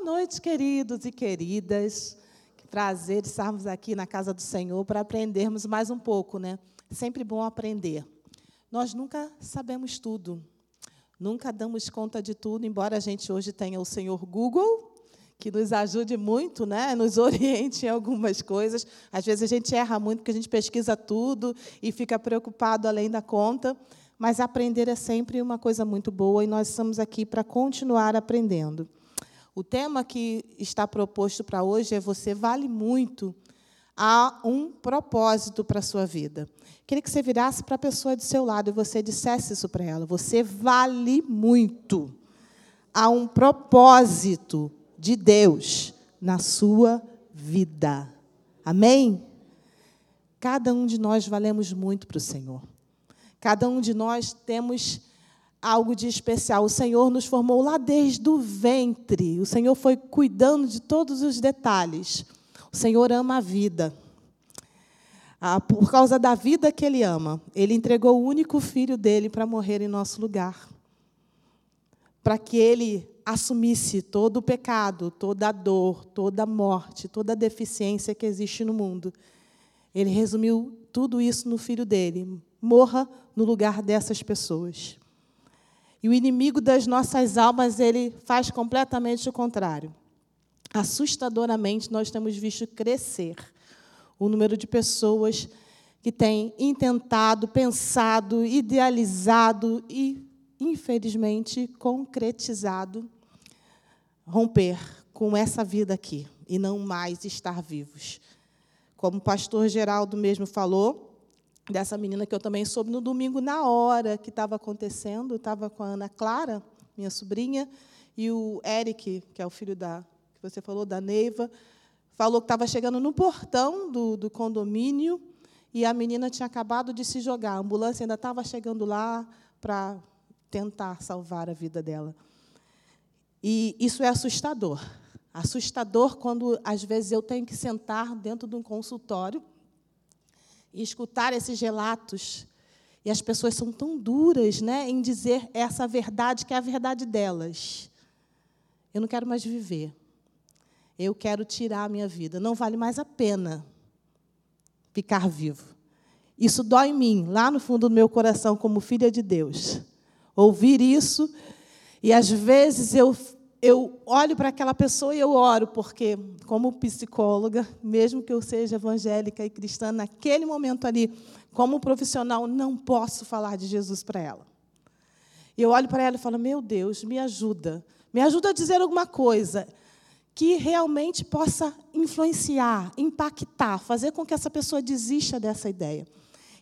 Boa noite, queridos e queridas. Que prazer estarmos aqui na casa do Senhor para aprendermos mais um pouco, né? Sempre bom aprender. Nós nunca sabemos tudo, nunca damos conta de tudo, embora a gente hoje tenha o Senhor Google, que nos ajude muito, né? nos oriente em algumas coisas. Às vezes a gente erra muito porque a gente pesquisa tudo e fica preocupado além da conta, mas aprender é sempre uma coisa muito boa e nós estamos aqui para continuar aprendendo. O tema que está proposto para hoje é Você vale muito. Há um propósito para a sua vida. Queria que você virasse para a pessoa do seu lado e você dissesse isso para ela. Você vale muito. Há um propósito de Deus na sua vida. Amém? Cada um de nós valemos muito para o Senhor. Cada um de nós temos algo de especial. O Senhor nos formou lá desde o ventre. O Senhor foi cuidando de todos os detalhes. O Senhor ama a vida. Ah, por causa da vida que Ele ama, Ele entregou o único filho dele para morrer em nosso lugar. Para que Ele assumisse todo o pecado, toda a dor, toda a morte, toda a deficiência que existe no mundo. Ele resumiu tudo isso no filho dele. Morra no lugar dessas pessoas. E o inimigo das nossas almas, ele faz completamente o contrário. Assustadoramente, nós temos visto crescer o número de pessoas que têm intentado, pensado, idealizado e, infelizmente, concretizado romper com essa vida aqui e não mais estar vivos. Como o pastor Geraldo mesmo falou, dessa menina que eu também soube no domingo, na hora que estava acontecendo. estava com a Ana Clara, minha sobrinha, e o Eric, que é o filho da que você falou, da Neiva, falou que estava chegando no portão do, do condomínio e a menina tinha acabado de se jogar. A ambulância ainda estava chegando lá para tentar salvar a vida dela. E isso é assustador. Assustador quando, às vezes, eu tenho que sentar dentro de um consultório e escutar esses relatos. E as pessoas são tão duras né, em dizer essa verdade, que é a verdade delas. Eu não quero mais viver. Eu quero tirar a minha vida. Não vale mais a pena ficar vivo. Isso dói em mim, lá no fundo do meu coração, como filha de Deus. Ouvir isso, e às vezes eu eu olho para aquela pessoa e eu oro, porque, como psicóloga, mesmo que eu seja evangélica e cristã, naquele momento ali, como profissional, não posso falar de Jesus para ela. E eu olho para ela e falo: Meu Deus, me ajuda. Me ajuda a dizer alguma coisa que realmente possa influenciar, impactar, fazer com que essa pessoa desista dessa ideia.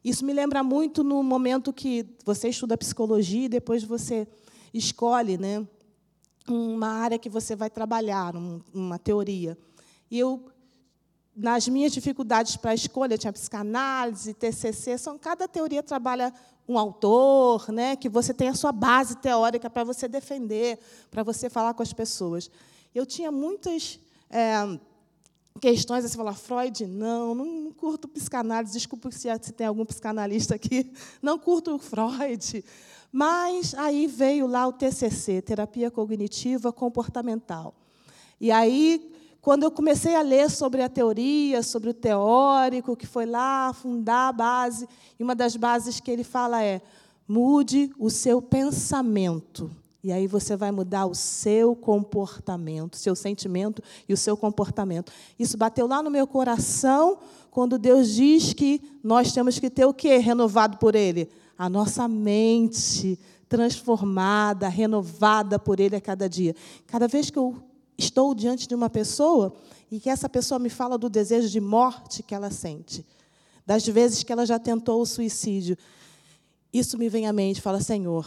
Isso me lembra muito no momento que você estuda psicologia e depois você escolhe, né? Uma área que você vai trabalhar, uma teoria. E eu, nas minhas dificuldades para a escolha, tinha psicanálise, TCC, são, cada teoria trabalha um autor, né, que você tem a sua base teórica para você defender, para você falar com as pessoas. Eu tinha muitas é, questões, assim, falar, Freud, não, não curto psicanálise, desculpa se, se tem algum psicanalista aqui, não curto Freud, mas aí veio lá o TCC, Terapia Cognitiva Comportamental. E aí, quando eu comecei a ler sobre a teoria, sobre o teórico, que foi lá fundar a base, e uma das bases que ele fala é: mude o seu pensamento. E aí você vai mudar o seu comportamento, seu sentimento e o seu comportamento. Isso bateu lá no meu coração quando Deus diz que nós temos que ter o quê? Renovado por Ele? A nossa mente transformada, renovada por Ele a cada dia. Cada vez que eu estou diante de uma pessoa e que essa pessoa me fala do desejo de morte que ela sente, das vezes que ela já tentou o suicídio, isso me vem à mente, fala, Senhor,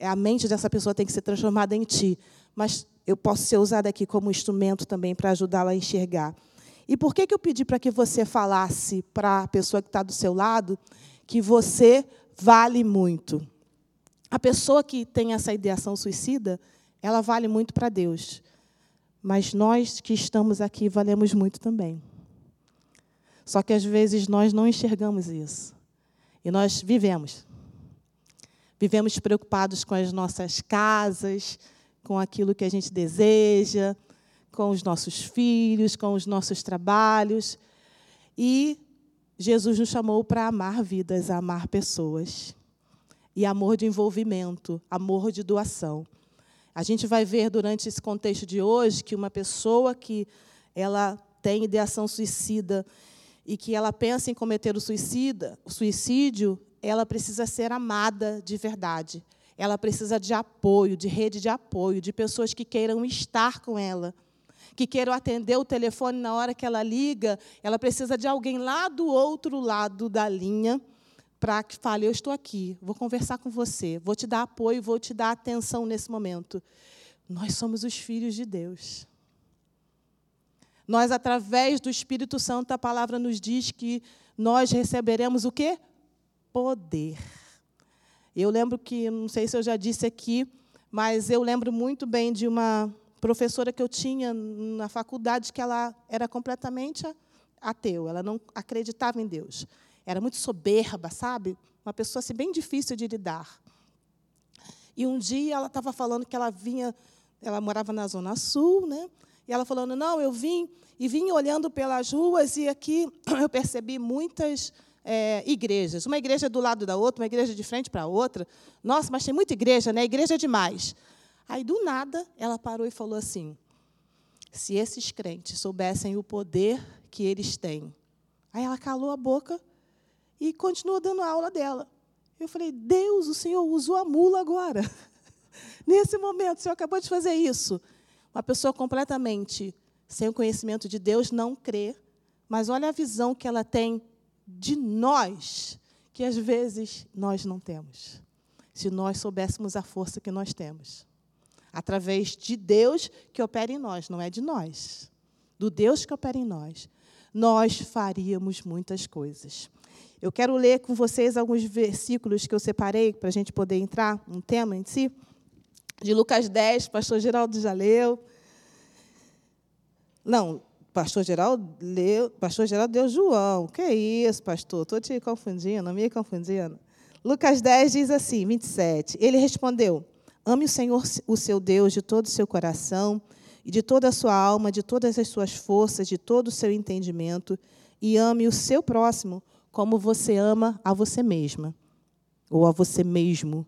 a mente dessa pessoa tem que ser transformada em Ti, mas eu posso ser usada aqui como instrumento também para ajudá-la a enxergar. E por que, que eu pedi para que você falasse para a pessoa que está do seu lado que você vale muito. A pessoa que tem essa ideação suicida, ela vale muito para Deus. Mas nós que estamos aqui valemos muito também. Só que às vezes nós não enxergamos isso. E nós vivemos. Vivemos preocupados com as nossas casas, com aquilo que a gente deseja, com os nossos filhos, com os nossos trabalhos. E Jesus nos chamou para amar vidas, amar pessoas. E amor de envolvimento, amor de doação. A gente vai ver durante esse contexto de hoje que uma pessoa que ela tem ideação suicida e que ela pensa em cometer o suicida, o suicídio, ela precisa ser amada de verdade. Ela precisa de apoio, de rede de apoio, de pessoas que queiram estar com ela, que queiram atender o telefone na hora que ela liga. Ela precisa de alguém lá do outro lado da linha para que fale: Eu estou aqui, vou conversar com você, vou te dar apoio, vou te dar atenção nesse momento. Nós somos os filhos de Deus. Nós, através do Espírito Santo, a palavra nos diz que nós receberemos o quê? Poder. Eu lembro que, não sei se eu já disse aqui, mas eu lembro muito bem de uma professora que eu tinha na faculdade que ela era completamente ateu, ela não acreditava em Deus. Era muito soberba, sabe? Uma pessoa assim, bem difícil de lidar. E um dia ela estava falando que ela vinha, ela morava na Zona Sul, né? E ela falando, não, eu vim e vim olhando pelas ruas e aqui eu percebi muitas é, igrejas. Uma igreja do lado da outra, uma igreja de frente para a outra. Nossa, mas tem muita igreja, né? Igreja é demais. Aí, do nada, ela parou e falou assim: se esses crentes soubessem o poder que eles têm. Aí ela calou a boca e continuou dando a aula dela. Eu falei: Deus, o Senhor usou a mula agora. Nesse momento, o Senhor acabou de fazer isso. Uma pessoa completamente sem o conhecimento de Deus não crê, mas olha a visão que ela tem de nós que às vezes nós não temos. Se nós soubéssemos a força que nós temos. Através de Deus que opera em nós, não é de nós. Do Deus que opera em nós. Nós faríamos muitas coisas. Eu quero ler com vocês alguns versículos que eu separei para a gente poder entrar no tema em si. De Lucas 10, pastor Geraldo já leu. Não, Pastor Geraldo leu, Pastor Geraldo deu João. Que isso, pastor? Estou te confundindo, me confundindo. Lucas 10 diz assim, 27. Ele respondeu: Ame o Senhor, o seu Deus, de todo o seu coração, e de toda a sua alma, de todas as suas forças, de todo o seu entendimento, e ame o seu próximo como você ama a você mesma, ou a você mesmo.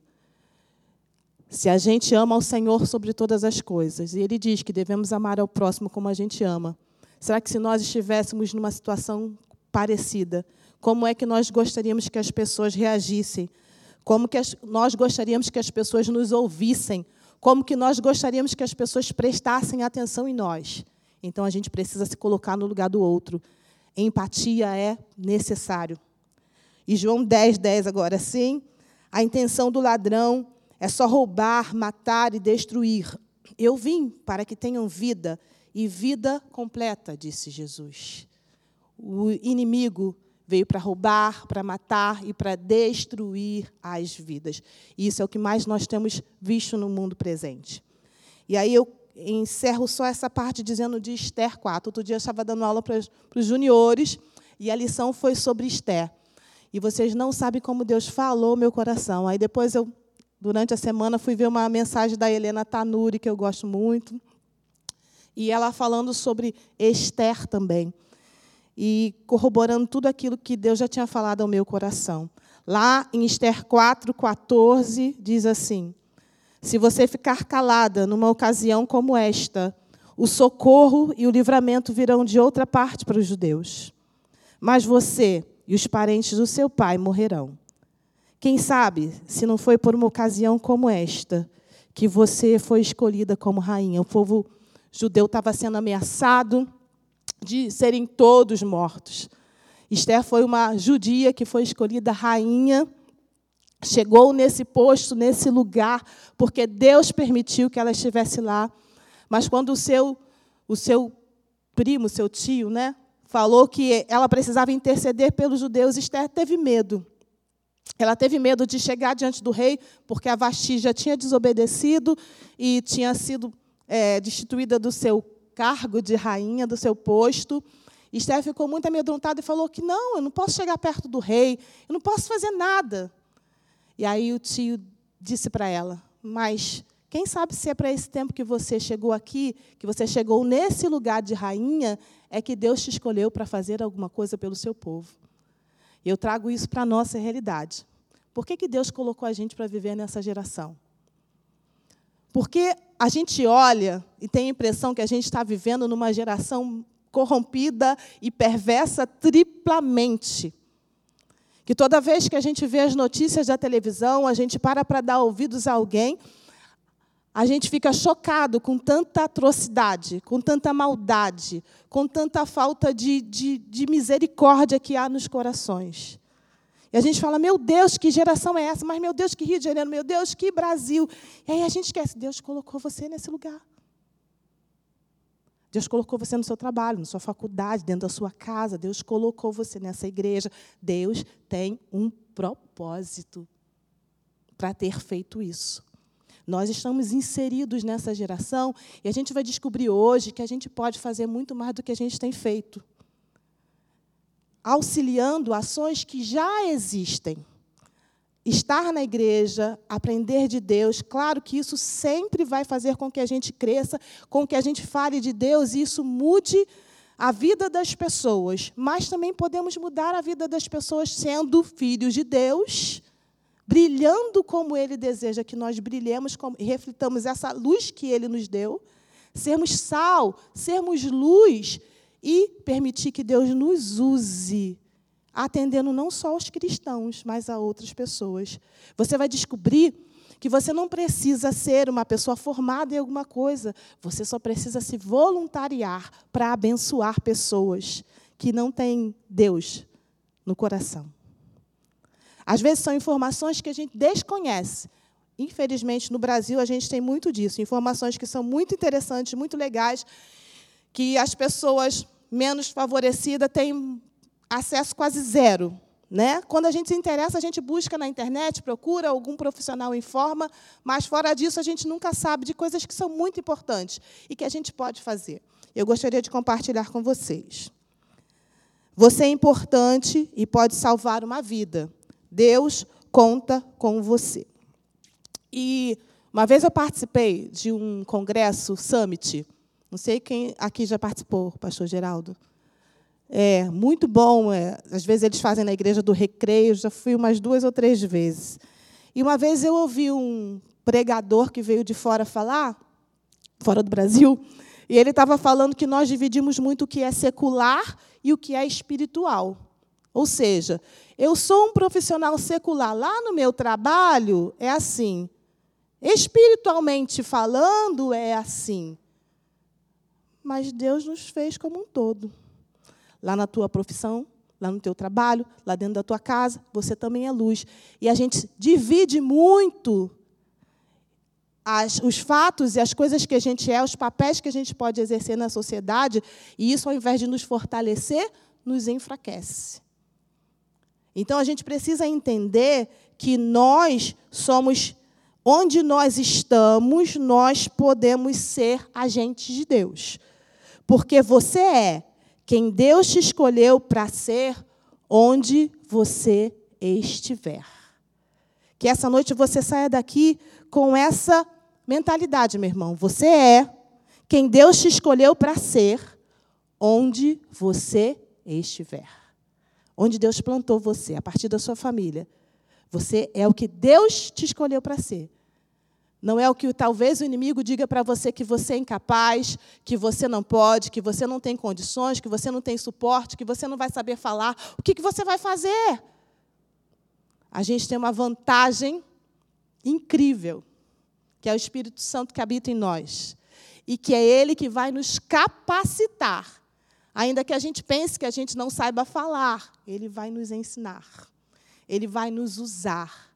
Se a gente ama ao Senhor sobre todas as coisas, e Ele diz que devemos amar ao próximo como a gente ama, Será que se nós estivéssemos numa situação parecida, como é que nós gostaríamos que as pessoas reagissem? Como que as, nós gostaríamos que as pessoas nos ouvissem? Como que nós gostaríamos que as pessoas prestassem atenção em nós? Então a gente precisa se colocar no lugar do outro. Empatia é necessário. E João 10, 10 agora sim. A intenção do ladrão é só roubar, matar e destruir. Eu vim para que tenham vida e vida completa, disse Jesus. O inimigo veio para roubar, para matar e para destruir as vidas. E isso é o que mais nós temos visto no mundo presente. E aí eu encerro só essa parte dizendo de Esther 4. Outro dia eu estava dando aula para, para os juniores e a lição foi sobre Esther. E vocês não sabem como Deus falou meu coração. Aí depois eu, durante a semana, fui ver uma mensagem da Helena Tanuri, que eu gosto muito e ela falando sobre Esther também. E corroborando tudo aquilo que Deus já tinha falado ao meu coração. Lá em Esther 4, 14, diz assim: Se você ficar calada numa ocasião como esta, o socorro e o livramento virão de outra parte para os judeus. Mas você e os parentes do seu pai morrerão. Quem sabe, se não foi por uma ocasião como esta, que você foi escolhida como rainha. O povo judeu estava sendo ameaçado de serem todos mortos. Esther foi uma judia que foi escolhida rainha, chegou nesse posto, nesse lugar, porque Deus permitiu que ela estivesse lá. Mas quando o seu, o seu primo, seu tio, né, falou que ela precisava interceder pelos judeus, Esther teve medo. Ela teve medo de chegar diante do rei, porque a Vasti já tinha desobedecido e tinha sido é, destituída do seu cargo de rainha, do seu posto. Esther ficou muito amedrontada e falou que não, eu não posso chegar perto do rei, eu não posso fazer nada. E aí o tio disse para ela: Mas Quem sabe se é para esse tempo que você chegou aqui, que você chegou nesse lugar de rainha, é que Deus te escolheu para fazer alguma coisa pelo seu povo. E eu trago isso para a nossa realidade. Por que, que Deus colocou a gente para viver nessa geração? Porque a gente olha e tem a impressão que a gente está vivendo numa geração corrompida e perversa triplamente. Que toda vez que a gente vê as notícias da televisão, a gente para para dar ouvidos a alguém, a gente fica chocado com tanta atrocidade, com tanta maldade, com tanta falta de, de, de misericórdia que há nos corações. E a gente fala, meu Deus, que geração é essa? Mas, meu Deus, que Rio de Janeiro, meu Deus, que Brasil. E aí a gente esquece, Deus colocou você nesse lugar. Deus colocou você no seu trabalho, na sua faculdade, dentro da sua casa. Deus colocou você nessa igreja. Deus tem um propósito para ter feito isso. Nós estamos inseridos nessa geração e a gente vai descobrir hoje que a gente pode fazer muito mais do que a gente tem feito. Auxiliando ações que já existem. Estar na igreja, aprender de Deus, claro que isso sempre vai fazer com que a gente cresça, com que a gente fale de Deus e isso mude a vida das pessoas, mas também podemos mudar a vida das pessoas sendo filhos de Deus, brilhando como Ele deseja que nós brilhemos reflitamos essa luz que Ele nos deu, sermos sal, sermos luz e permitir que Deus nos use atendendo não só aos cristãos, mas a outras pessoas. Você vai descobrir que você não precisa ser uma pessoa formada em alguma coisa, você só precisa se voluntariar para abençoar pessoas que não têm Deus no coração. Às vezes são informações que a gente desconhece. Infelizmente, no Brasil, a gente tem muito disso. Informações que são muito interessantes, muito legais, que as pessoas menos favorecidas têm acesso quase zero. Né? Quando a gente se interessa, a gente busca na internet, procura, algum profissional informa, mas fora disso, a gente nunca sabe de coisas que são muito importantes e que a gente pode fazer. Eu gostaria de compartilhar com vocês. Você é importante e pode salvar uma vida. Deus conta com você. E uma vez eu participei de um congresso, Summit. Não sei quem aqui já participou, pastor Geraldo. É, muito bom. É. Às vezes eles fazem na igreja do recreio, já fui umas duas ou três vezes. E uma vez eu ouvi um pregador que veio de fora falar, fora do Brasil, e ele estava falando que nós dividimos muito o que é secular e o que é espiritual. Ou seja, eu sou um profissional secular. Lá no meu trabalho é assim. Espiritualmente falando, é assim. Mas Deus nos fez como um todo lá na tua profissão, lá no teu trabalho, lá dentro da tua casa, você também é luz. E a gente divide muito as, os fatos e as coisas que a gente é, os papéis que a gente pode exercer na sociedade, e isso, ao invés de nos fortalecer, nos enfraquece. Então, a gente precisa entender que nós somos, onde nós estamos, nós podemos ser agentes de Deus. Porque você é quem Deus te escolheu para ser onde você estiver. Que essa noite você saia daqui com essa mentalidade, meu irmão. Você é quem Deus te escolheu para ser onde você estiver. Onde Deus plantou você, a partir da sua família. Você é o que Deus te escolheu para ser. Não é o que talvez o inimigo diga para você que você é incapaz, que você não pode, que você não tem condições, que você não tem suporte, que você não vai saber falar. O que, que você vai fazer? A gente tem uma vantagem incrível, que é o Espírito Santo que habita em nós. E que é Ele que vai nos capacitar. Ainda que a gente pense que a gente não saiba falar, Ele vai nos ensinar. Ele vai nos usar.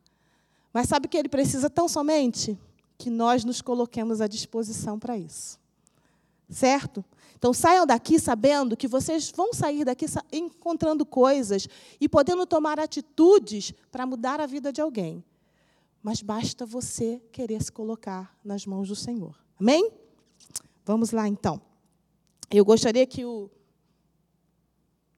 Mas sabe o que Ele precisa tão somente? que nós nos coloquemos à disposição para isso. Certo? Então saiam daqui sabendo que vocês vão sair daqui encontrando coisas e podendo tomar atitudes para mudar a vida de alguém. Mas basta você querer se colocar nas mãos do Senhor. Amém? Vamos lá então. Eu gostaria que o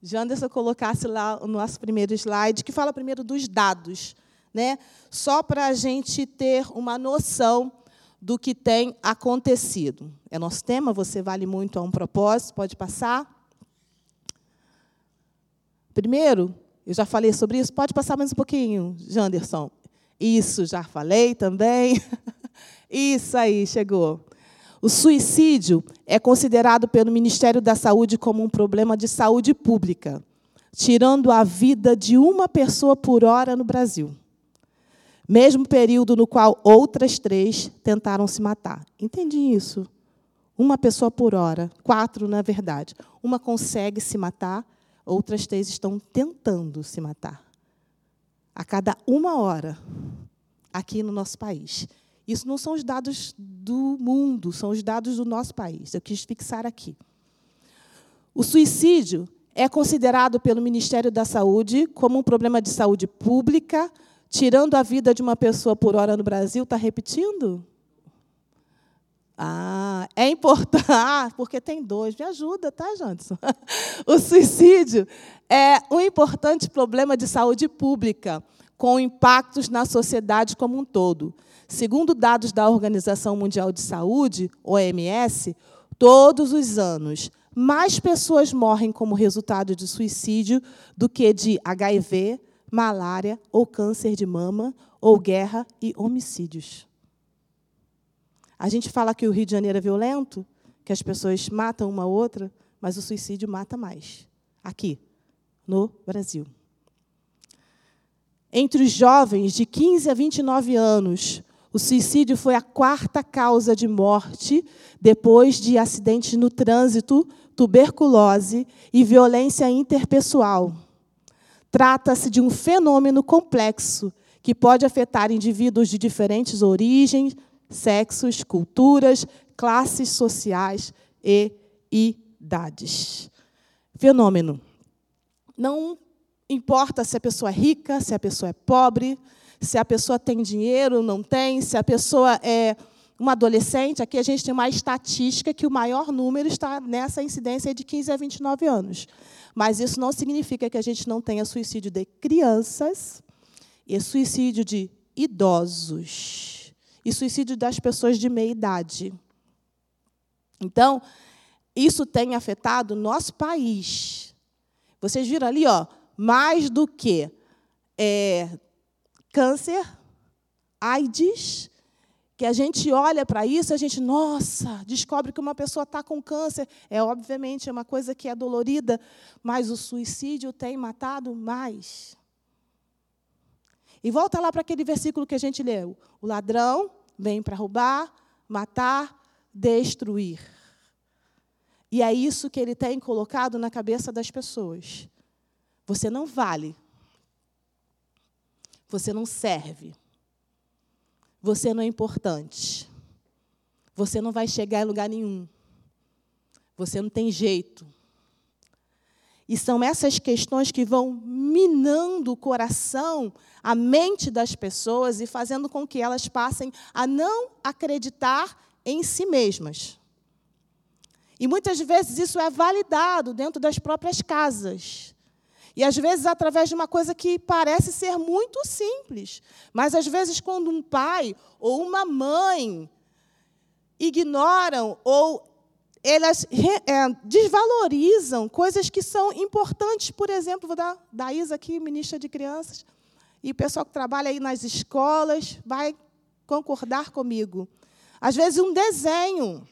Janderson colocasse lá o nosso primeiro slide, que fala primeiro dos dados né? Só para a gente ter uma noção do que tem acontecido. É nosso tema, você vale muito a um propósito, pode passar. Primeiro, eu já falei sobre isso, pode passar mais um pouquinho, Janderson. Isso, já falei também. Isso aí, chegou. O suicídio é considerado pelo Ministério da Saúde como um problema de saúde pública, tirando a vida de uma pessoa por hora no Brasil mesmo período no qual outras três tentaram se matar. Entendi isso. Uma pessoa por hora, quatro, na verdade. Uma consegue se matar, outras três estão tentando se matar. A cada uma hora, aqui no nosso país. Isso não são os dados do mundo, são os dados do nosso país. Eu quis fixar aqui. O suicídio é considerado pelo Ministério da Saúde como um problema de saúde pública tirando a vida de uma pessoa por hora no Brasil, está repetindo? Ah, é importante, ah, porque tem dois. Me ajuda, tá, Janderson? O suicídio é um importante problema de saúde pública, com impactos na sociedade como um todo. Segundo dados da Organização Mundial de Saúde, OMS, todos os anos, mais pessoas morrem como resultado de suicídio do que de HIV, malária ou câncer de mama, ou guerra e homicídios. A gente fala que o Rio de Janeiro é violento, que as pessoas matam uma outra, mas o suicídio mata mais. Aqui, no Brasil. Entre os jovens de 15 a 29 anos, o suicídio foi a quarta causa de morte depois de acidentes no trânsito, tuberculose e violência interpessoal. Trata-se de um fenômeno complexo que pode afetar indivíduos de diferentes origens, sexos, culturas, classes sociais e idades. Fenômeno. Não importa se a pessoa é rica, se a pessoa é pobre, se a pessoa tem dinheiro, não tem, se a pessoa é uma adolescente, aqui a gente tem uma estatística que o maior número está nessa incidência de 15 a 29 anos. Mas isso não significa que a gente não tenha suicídio de crianças e suicídio de idosos e suicídio das pessoas de meia idade. Então, isso tem afetado nosso país. Vocês viram ali, ó, mais do que é, câncer, AIDS, que a gente olha para isso, a gente, nossa, descobre que uma pessoa está com câncer. É obviamente é uma coisa que é dolorida, mas o suicídio tem matado mais. E volta lá para aquele versículo que a gente leu: o ladrão vem para roubar, matar, destruir. E é isso que ele tem colocado na cabeça das pessoas. Você não vale. Você não serve você não é importante. Você não vai chegar em lugar nenhum. Você não tem jeito. E são essas questões que vão minando o coração, a mente das pessoas e fazendo com que elas passem a não acreditar em si mesmas. E muitas vezes isso é validado dentro das próprias casas. E às vezes através de uma coisa que parece ser muito simples. Mas às vezes, quando um pai ou uma mãe ignoram ou elas é, desvalorizam coisas que são importantes, por exemplo, vou dar da Isa aqui, ministra de crianças, e o pessoal que trabalha aí nas escolas vai concordar comigo. Às vezes um desenho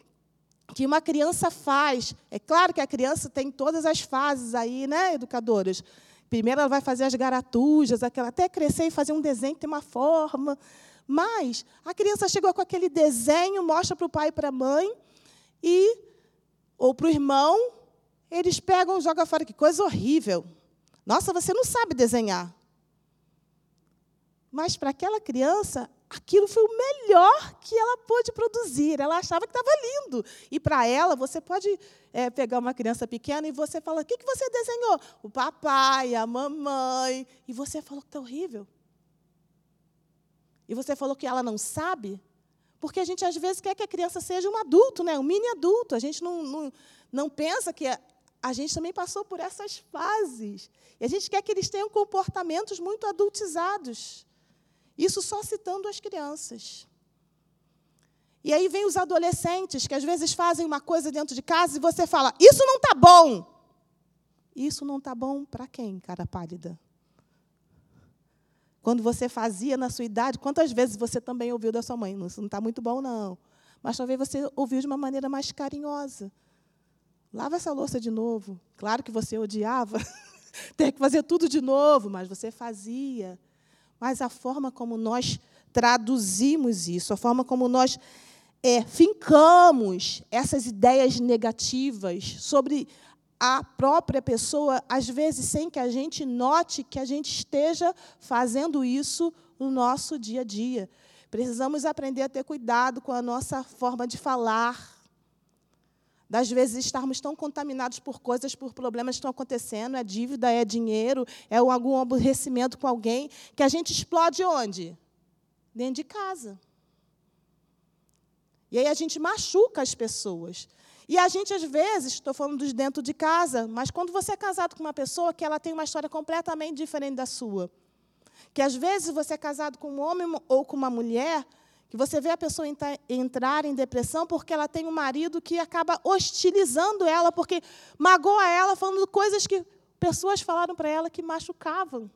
que uma criança faz. É claro que a criança tem todas as fases aí, né, educadoras? Primeiro ela vai fazer as garatujas, aquela, até crescer e fazer um desenho que tem uma forma. Mas a criança chegou com aquele desenho, mostra para o pai e para a mãe, e, ou para o irmão, eles pegam e jogam fora. Que coisa horrível. Nossa, você não sabe desenhar. Mas para aquela criança, aquilo foi o melhor que ela pôde produzir. Ela achava que estava lindo. E para ela, você pode é, pegar uma criança pequena e você fala: o que, que você desenhou? O papai, a mamãe. E você falou que está horrível. E você falou que ela não sabe. Porque a gente, às vezes, quer que a criança seja um adulto, né? um mini adulto. A gente não, não, não pensa que a, gente também passou por essas fases. E a gente quer que eles tenham comportamentos muito adultizados. Isso só citando as crianças. E aí vem os adolescentes que às vezes fazem uma coisa dentro de casa e você fala: Isso não está bom. Isso não está bom para quem, cara pálida? Quando você fazia na sua idade, quantas vezes você também ouviu da sua mãe? Isso não está muito bom, não. Mas talvez você ouviu de uma maneira mais carinhosa. Lava essa louça de novo. Claro que você odiava ter que fazer tudo de novo, mas você fazia. Mas a forma como nós traduzimos isso, a forma como nós é, fincamos essas ideias negativas sobre a própria pessoa, às vezes sem que a gente note que a gente esteja fazendo isso no nosso dia a dia. Precisamos aprender a ter cuidado com a nossa forma de falar. Das vezes estarmos tão contaminados por coisas, por problemas que estão acontecendo, é dívida, é dinheiro, é algum aborrecimento com alguém, que a gente explode onde? Dentro de casa. E aí a gente machuca as pessoas. E a gente, às vezes, estou falando dos dentro de casa, mas quando você é casado com uma pessoa que ela tem uma história completamente diferente da sua, que às vezes você é casado com um homem ou com uma mulher, que você vê a pessoa entrar em depressão porque ela tem um marido que acaba hostilizando ela, porque magoa ela, falando coisas que pessoas falaram para ela que machucavam.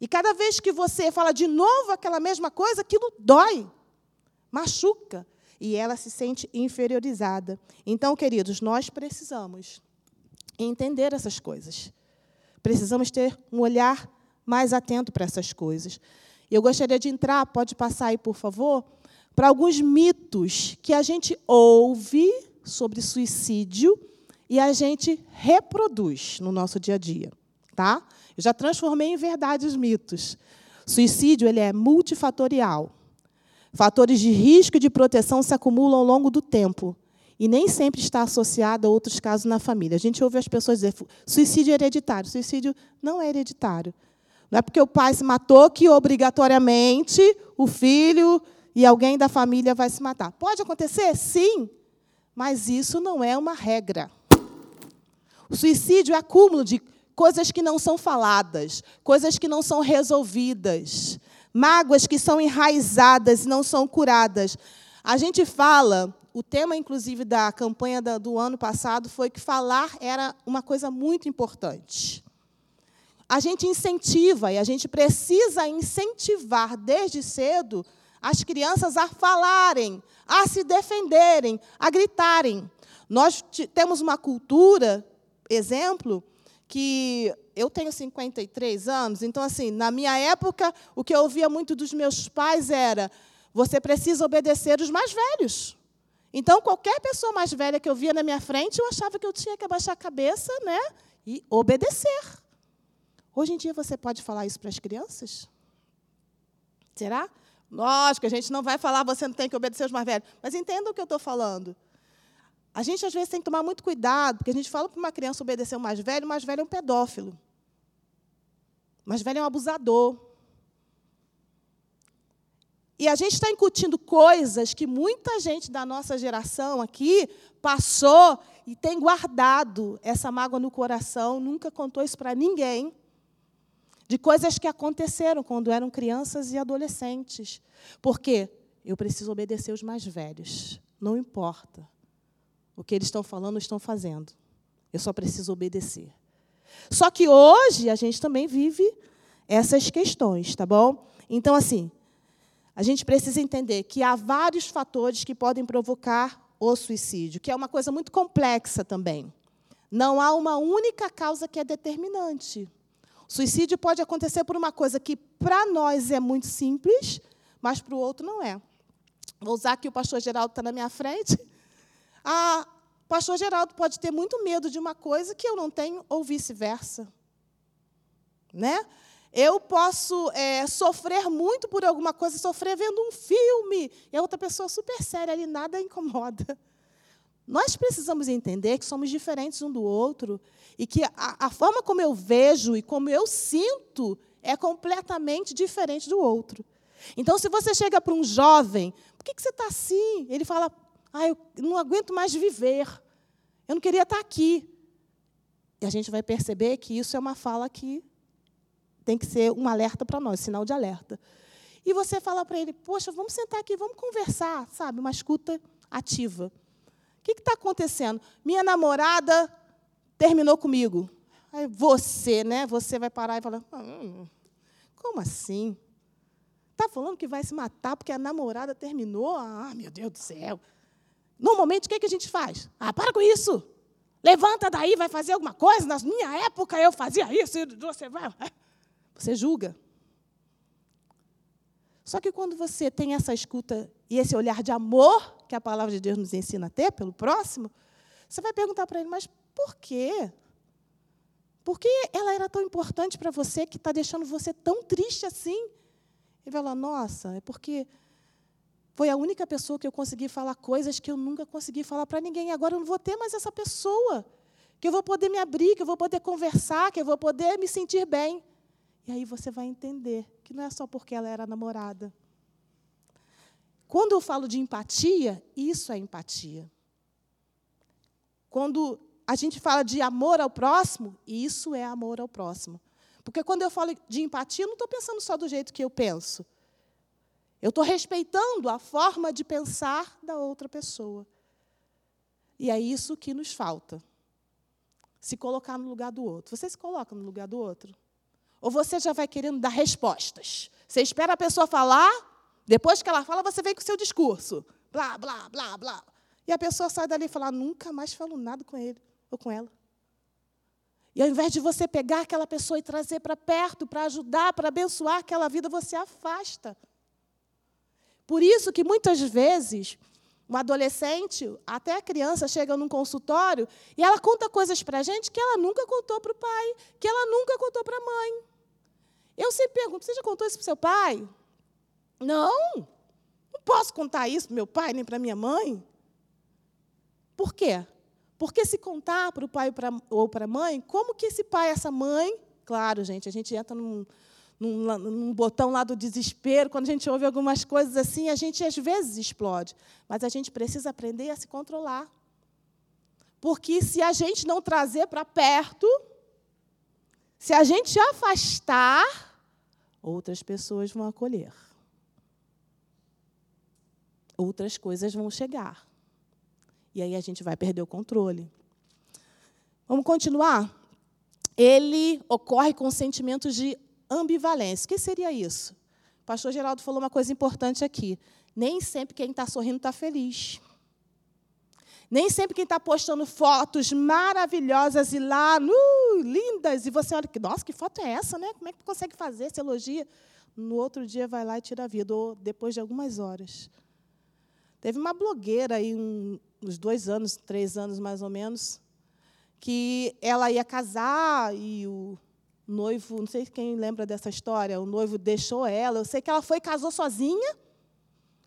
E cada vez que você fala de novo aquela mesma coisa, aquilo dói, machuca e ela se sente inferiorizada. Então, queridos, nós precisamos entender essas coisas. Precisamos ter um olhar mais atento para essas coisas. Eu gostaria de entrar, pode passar aí, por favor, para alguns mitos que a gente ouve sobre suicídio e a gente reproduz no nosso dia a dia, tá? Eu já transformei em verdade os mitos. Suicídio ele é multifatorial. Fatores de risco e de proteção se acumulam ao longo do tempo e nem sempre está associado a outros casos na família. A gente ouve as pessoas dizer suicídio é hereditário. Suicídio não é hereditário. Não é porque o pai se matou que obrigatoriamente o filho e alguém da família vai se matar. Pode acontecer? Sim, mas isso não é uma regra. O suicídio é acúmulo de coisas que não são faladas, coisas que não são resolvidas, mágoas que são enraizadas e não são curadas. A gente fala, o tema, inclusive, da campanha do ano passado foi que falar era uma coisa muito importante. A gente incentiva e a gente precisa incentivar desde cedo as crianças a falarem, a se defenderem, a gritarem. Nós temos uma cultura, exemplo, que eu tenho 53 anos, então, assim, na minha época, o que eu ouvia muito dos meus pais era: você precisa obedecer os mais velhos. Então, qualquer pessoa mais velha que eu via na minha frente, eu achava que eu tinha que abaixar a cabeça né, e obedecer. Hoje em dia, você pode falar isso para as crianças? Será? Lógico, a gente não vai falar, você não tem que obedecer os mais velhos. Mas entenda o que eu estou falando. A gente, às vezes, tem que tomar muito cuidado, porque a gente fala para uma criança obedecer o mais velho, o mais velho é um pedófilo. O mais velho é um abusador. E a gente está incutindo coisas que muita gente da nossa geração aqui passou e tem guardado essa mágoa no coração, nunca contou isso para ninguém, de coisas que aconteceram quando eram crianças e adolescentes. Porque eu preciso obedecer os mais velhos, não importa. O que eles estão falando, estão fazendo. Eu só preciso obedecer. Só que hoje a gente também vive essas questões, tá bom? Então, assim, a gente precisa entender que há vários fatores que podem provocar o suicídio, que é uma coisa muito complexa também. Não há uma única causa que é determinante. O suicídio pode acontecer por uma coisa que para nós é muito simples, mas para o outro não é. Vou usar aqui o pastor Geraldo está na minha frente. Ah, pastor Geraldo pode ter muito medo de uma coisa que eu não tenho, ou vice-versa. Né? Eu posso é, sofrer muito por alguma coisa, sofrer vendo um filme, e a outra pessoa super séria ali, nada incomoda. Nós precisamos entender que somos diferentes um do outro e que a, a forma como eu vejo e como eu sinto é completamente diferente do outro. Então, se você chega para um jovem, por que, que você está assim? Ele fala, ah, eu não aguento mais viver. Eu não queria estar aqui. E a gente vai perceber que isso é uma fala que tem que ser um alerta para nós, sinal de alerta. e você fala para ele: Poxa, vamos sentar aqui, vamos conversar, sabe? Uma escuta ativa. Que está acontecendo? Minha namorada terminou comigo. Aí você, né? Você vai parar e falar: hum, Como assim? Está falando que vai se matar porque a namorada terminou? Ah, meu Deus do céu. Normalmente, o que, é que a gente faz? Ah, para com isso. Levanta daí, vai fazer alguma coisa. Na minha época eu fazia isso. Você vai. Você julga. Só que quando você tem essa escuta e esse olhar de amor que a palavra de Deus nos ensina a ter pelo próximo, você vai perguntar para ele, mas por quê? Por que ela era tão importante para você que está deixando você tão triste assim? Ele vai falar, nossa, é porque foi a única pessoa que eu consegui falar coisas que eu nunca consegui falar para ninguém. Agora eu não vou ter mais essa pessoa. Que eu vou poder me abrir, que eu vou poder conversar, que eu vou poder me sentir bem. E aí você vai entender que não é só porque ela era namorada. Quando eu falo de empatia, isso é empatia. Quando a gente fala de amor ao próximo, isso é amor ao próximo. Porque quando eu falo de empatia, eu não estou pensando só do jeito que eu penso. Eu estou respeitando a forma de pensar da outra pessoa. E é isso que nos falta. Se colocar no lugar do outro. Você se coloca no lugar do outro? Ou você já vai querendo dar respostas? Você espera a pessoa falar, depois que ela fala, você vem com o seu discurso. Blá, blá, blá, blá. E a pessoa sai dali e fala: nunca mais falo nada com ele ou com ela. E ao invés de você pegar aquela pessoa e trazer para perto, para ajudar, para abençoar aquela vida, você afasta. Por isso que muitas vezes uma adolescente, até a criança, chega num consultório e ela conta coisas para a gente que ela nunca contou para o pai, que ela nunca contou para a mãe. Eu sempre pergunto: você já contou isso para o seu pai? Não, não posso contar isso para meu pai nem para minha mãe. Por quê? Porque se contar para o pai ou para a mãe, como que esse pai, essa mãe, claro, gente, a gente entra num, num, num, botão lá do desespero, quando a gente ouve algumas coisas assim, a gente às vezes explode. Mas a gente precisa aprender a se controlar. Porque se a gente não trazer para perto, se a gente afastar, outras pessoas vão acolher. Outras coisas vão chegar. E aí a gente vai perder o controle. Vamos continuar? Ele ocorre com sentimentos de ambivalência. O que seria isso? O pastor Geraldo falou uma coisa importante aqui. Nem sempre quem está sorrindo está feliz. Nem sempre quem está postando fotos maravilhosas e lá, uh, lindas, e você olha, nossa, que foto é essa, né? Como é que consegue fazer essa elogia? No outro dia vai lá e tira a vida, ou depois de algumas horas. Teve uma blogueira aí, um, uns dois anos, três anos mais ou menos, que ela ia casar e o noivo, não sei quem lembra dessa história, o noivo deixou ela. Eu sei que ela foi casou sozinha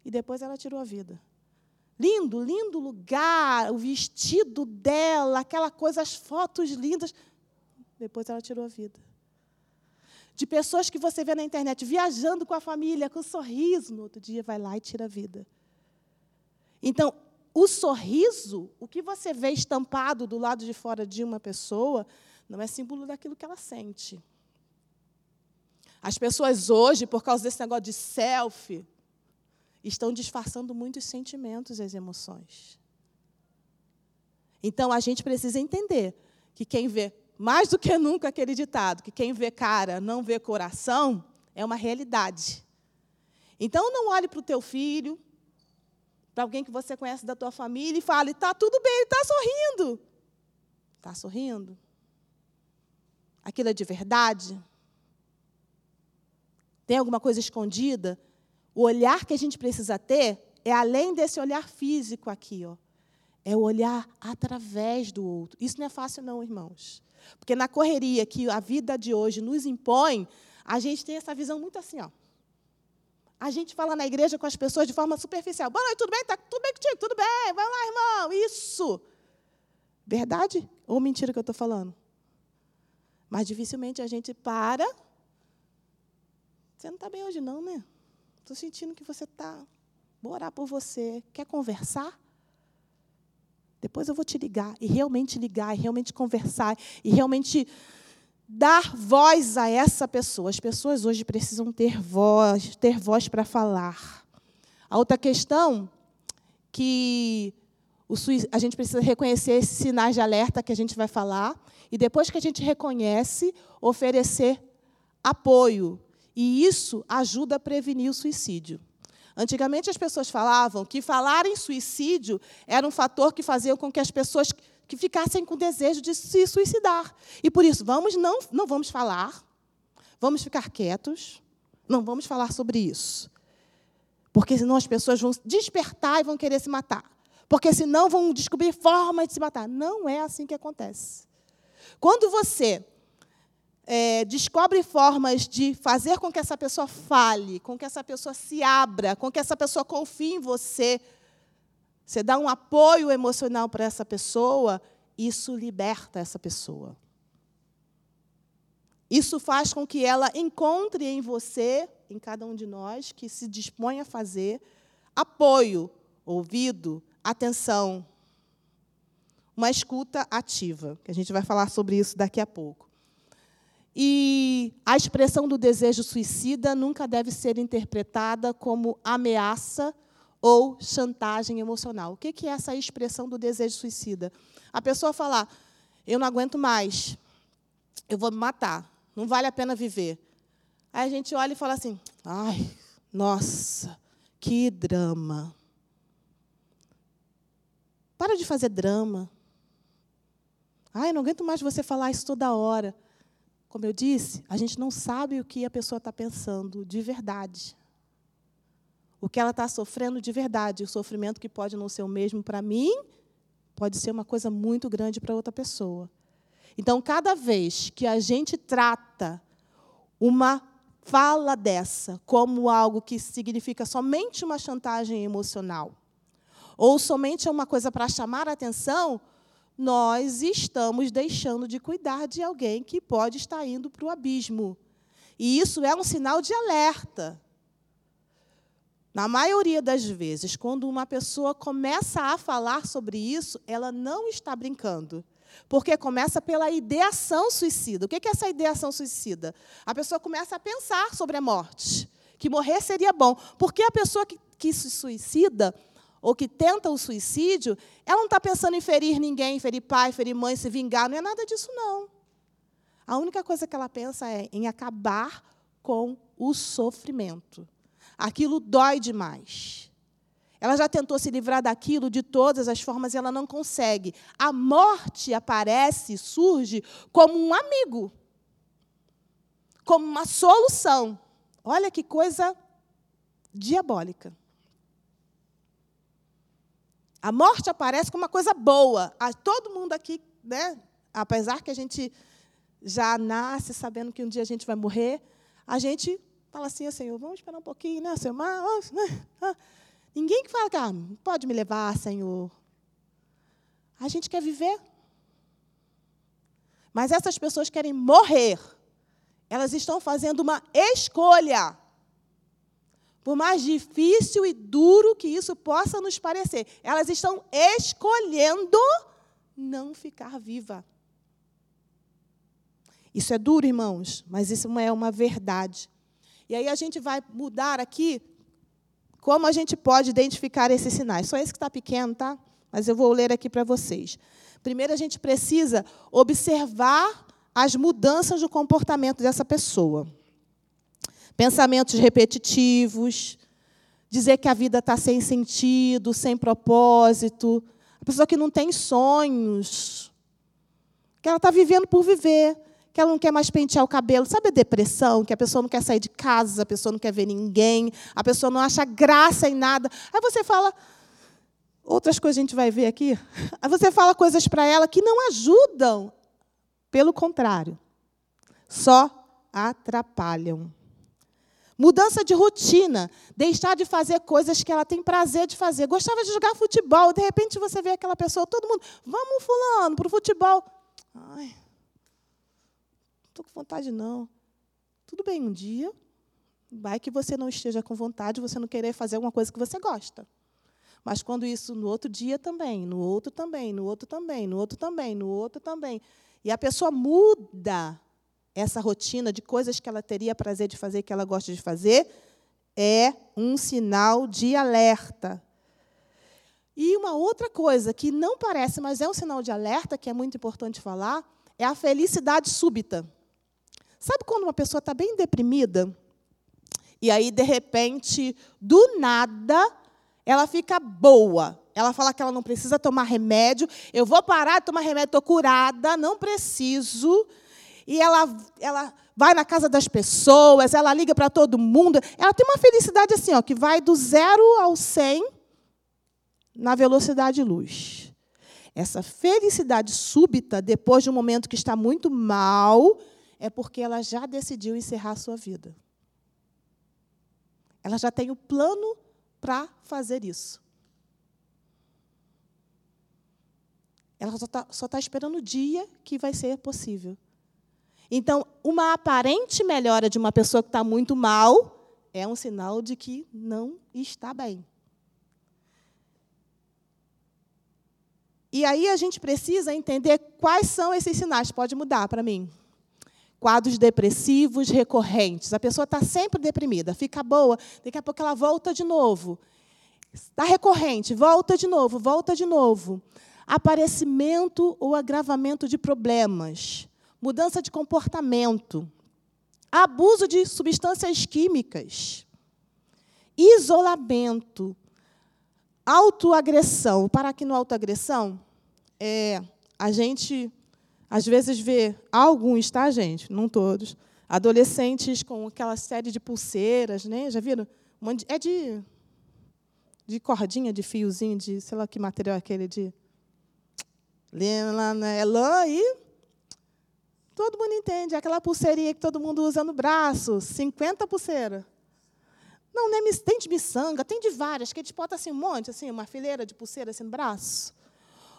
e depois ela tirou a vida. Lindo, lindo lugar, o vestido dela, aquela coisa, as fotos lindas. Depois ela tirou a vida. De pessoas que você vê na internet viajando com a família, com um sorriso, no outro dia vai lá e tira a vida. Então, o sorriso, o que você vê estampado do lado de fora de uma pessoa, não é símbolo daquilo que ela sente. As pessoas hoje, por causa desse negócio de selfie, estão disfarçando muitos sentimentos e as emoções. Então a gente precisa entender que quem vê mais do que nunca aquele ditado, que quem vê cara não vê coração, é uma realidade. Então não olhe para o teu filho, para alguém que você conhece da tua família e fale: "Tá tudo bem, está sorrindo". Está sorrindo? Aquilo é de verdade? Tem alguma coisa escondida? O olhar que a gente precisa ter é além desse olhar físico aqui, ó. É o olhar através do outro. Isso não é fácil, não, irmãos. Porque na correria que a vida de hoje nos impõe, a gente tem essa visão muito assim, ó. A gente fala na igreja com as pessoas de forma superficial. Boa noite, tudo bem? Tá tudo bem contigo? Tudo bem? Vai lá, irmão. Isso. Verdade ou mentira que eu estou falando? Mas dificilmente a gente para. Você não está bem hoje, não, né? Estou sentindo que você está. Vou orar por você. Quer conversar? Depois eu vou te ligar. E realmente ligar, e realmente conversar, e realmente dar voz a essa pessoa. As pessoas hoje precisam ter voz, ter voz para falar. A outra questão que a gente precisa reconhecer esses sinais de alerta que a gente vai falar e depois que a gente reconhece, oferecer apoio. E isso ajuda a prevenir o suicídio. Antigamente as pessoas falavam que falar em suicídio era um fator que fazia com que as pessoas que ficassem com desejo de se suicidar. E por isso, vamos não, não vamos falar, vamos ficar quietos, não vamos falar sobre isso. Porque senão as pessoas vão despertar e vão querer se matar. Porque senão vão descobrir formas de se matar. Não é assim que acontece. Quando você é, descobre formas de fazer com que essa pessoa fale, com que essa pessoa se abra, com que essa pessoa confie em você, você dá um apoio emocional para essa pessoa, isso liberta essa pessoa. Isso faz com que ela encontre em você, em cada um de nós, que se dispõe a fazer, apoio, ouvido, atenção, uma escuta ativa, que a gente vai falar sobre isso daqui a pouco. E a expressão do desejo suicida nunca deve ser interpretada como ameaça ou chantagem emocional. O que é essa expressão do desejo suicida? A pessoa falar: eu não aguento mais, eu vou me matar, não vale a pena viver. Aí a gente olha e fala assim: ai, nossa, que drama. Para de fazer drama. Ai, não aguento mais você falar isso toda hora. Como eu disse, a gente não sabe o que a pessoa está pensando de verdade o que ela está sofrendo de verdade. O sofrimento que pode não ser o mesmo para mim, pode ser uma coisa muito grande para outra pessoa. Então, cada vez que a gente trata uma fala dessa como algo que significa somente uma chantagem emocional, ou somente uma coisa para chamar a atenção, nós estamos deixando de cuidar de alguém que pode estar indo para o abismo. E isso é um sinal de alerta. Na maioria das vezes, quando uma pessoa começa a falar sobre isso, ela não está brincando. Porque começa pela ideação suicida. O que é essa ideação suicida? A pessoa começa a pensar sobre a morte, que morrer seria bom. Porque a pessoa que, que se suicida, ou que tenta o suicídio, ela não está pensando em ferir ninguém, ferir pai, ferir mãe, se vingar, não é nada disso, não. A única coisa que ela pensa é em acabar com o sofrimento aquilo dói demais. Ela já tentou se livrar daquilo de todas as formas e ela não consegue. A morte aparece, surge como um amigo, como uma solução. Olha que coisa diabólica. A morte aparece como uma coisa boa. A todo mundo aqui, né, apesar que a gente já nasce sabendo que um dia a gente vai morrer, a gente Fala assim, Senhor, vamos esperar um pouquinho, né, Senhor? Mas, né? Ninguém que fala ah, pode me levar, Senhor. A gente quer viver. Mas essas pessoas querem morrer. Elas estão fazendo uma escolha. Por mais difícil e duro que isso possa nos parecer, elas estão escolhendo não ficar viva. Isso é duro, irmãos, mas isso é uma verdade. E aí a gente vai mudar aqui como a gente pode identificar esses sinais. Só esse que está pequeno, tá? Mas eu vou ler aqui para vocês. Primeiro, a gente precisa observar as mudanças do comportamento dessa pessoa. Pensamentos repetitivos, dizer que a vida está sem sentido, sem propósito. A pessoa que não tem sonhos, que ela está vivendo por viver que ela não quer mais pentear o cabelo. Sabe a depressão? Que a pessoa não quer sair de casa, a pessoa não quer ver ninguém, a pessoa não acha graça em nada. Aí você fala. Outras coisas a gente vai ver aqui. Aí você fala coisas para ela que não ajudam. Pelo contrário, só atrapalham. Mudança de rotina, deixar de fazer coisas que ela tem prazer de fazer. Gostava de jogar futebol, de repente você vê aquela pessoa, todo mundo, vamos fulano para o futebol. Ai, estou com vontade, não. Tudo bem, um dia vai que você não esteja com vontade, você não querer fazer alguma coisa que você gosta. Mas quando isso no outro dia também, no outro também, no outro também, no outro também, no outro também, e a pessoa muda essa rotina de coisas que ela teria prazer de fazer, que ela gosta de fazer, é um sinal de alerta. E uma outra coisa que não parece, mas é um sinal de alerta, que é muito importante falar, é a felicidade súbita. Sabe quando uma pessoa está bem deprimida? E aí, de repente, do nada, ela fica boa. Ela fala que ela não precisa tomar remédio. Eu vou parar de tomar remédio, estou curada, não preciso. E ela, ela vai na casa das pessoas, ela liga para todo mundo. Ela tem uma felicidade assim, ó, que vai do zero ao cem na velocidade luz. Essa felicidade súbita, depois de um momento que está muito mal, é porque ela já decidiu encerrar a sua vida. Ela já tem o plano para fazer isso. Ela só está tá esperando o dia que vai ser possível. Então, uma aparente melhora de uma pessoa que está muito mal é um sinal de que não está bem. E aí a gente precisa entender quais são esses sinais. Pode mudar para mim. Quadros depressivos recorrentes. A pessoa está sempre deprimida, fica boa, daqui a pouco ela volta de novo. Está recorrente, volta de novo, volta de novo. Aparecimento ou agravamento de problemas. Mudança de comportamento. Abuso de substâncias químicas. Isolamento Autoagressão. Para aqui no autoagressão, é, a gente às vezes vê alguns, tá, gente? Não todos. Adolescentes com aquela série de pulseiras, né? Já viram? É de, de cordinha, de fiozinho, de sei lá que material é aquele de. É lã e. Todo mundo entende. Aquela pulseirinha que todo mundo usa no braço. 50 pulseiras. Não, não é, tem de miçanga, tem de várias, que eles botam assim um monte, assim, uma fileira de pulseira assim no braço.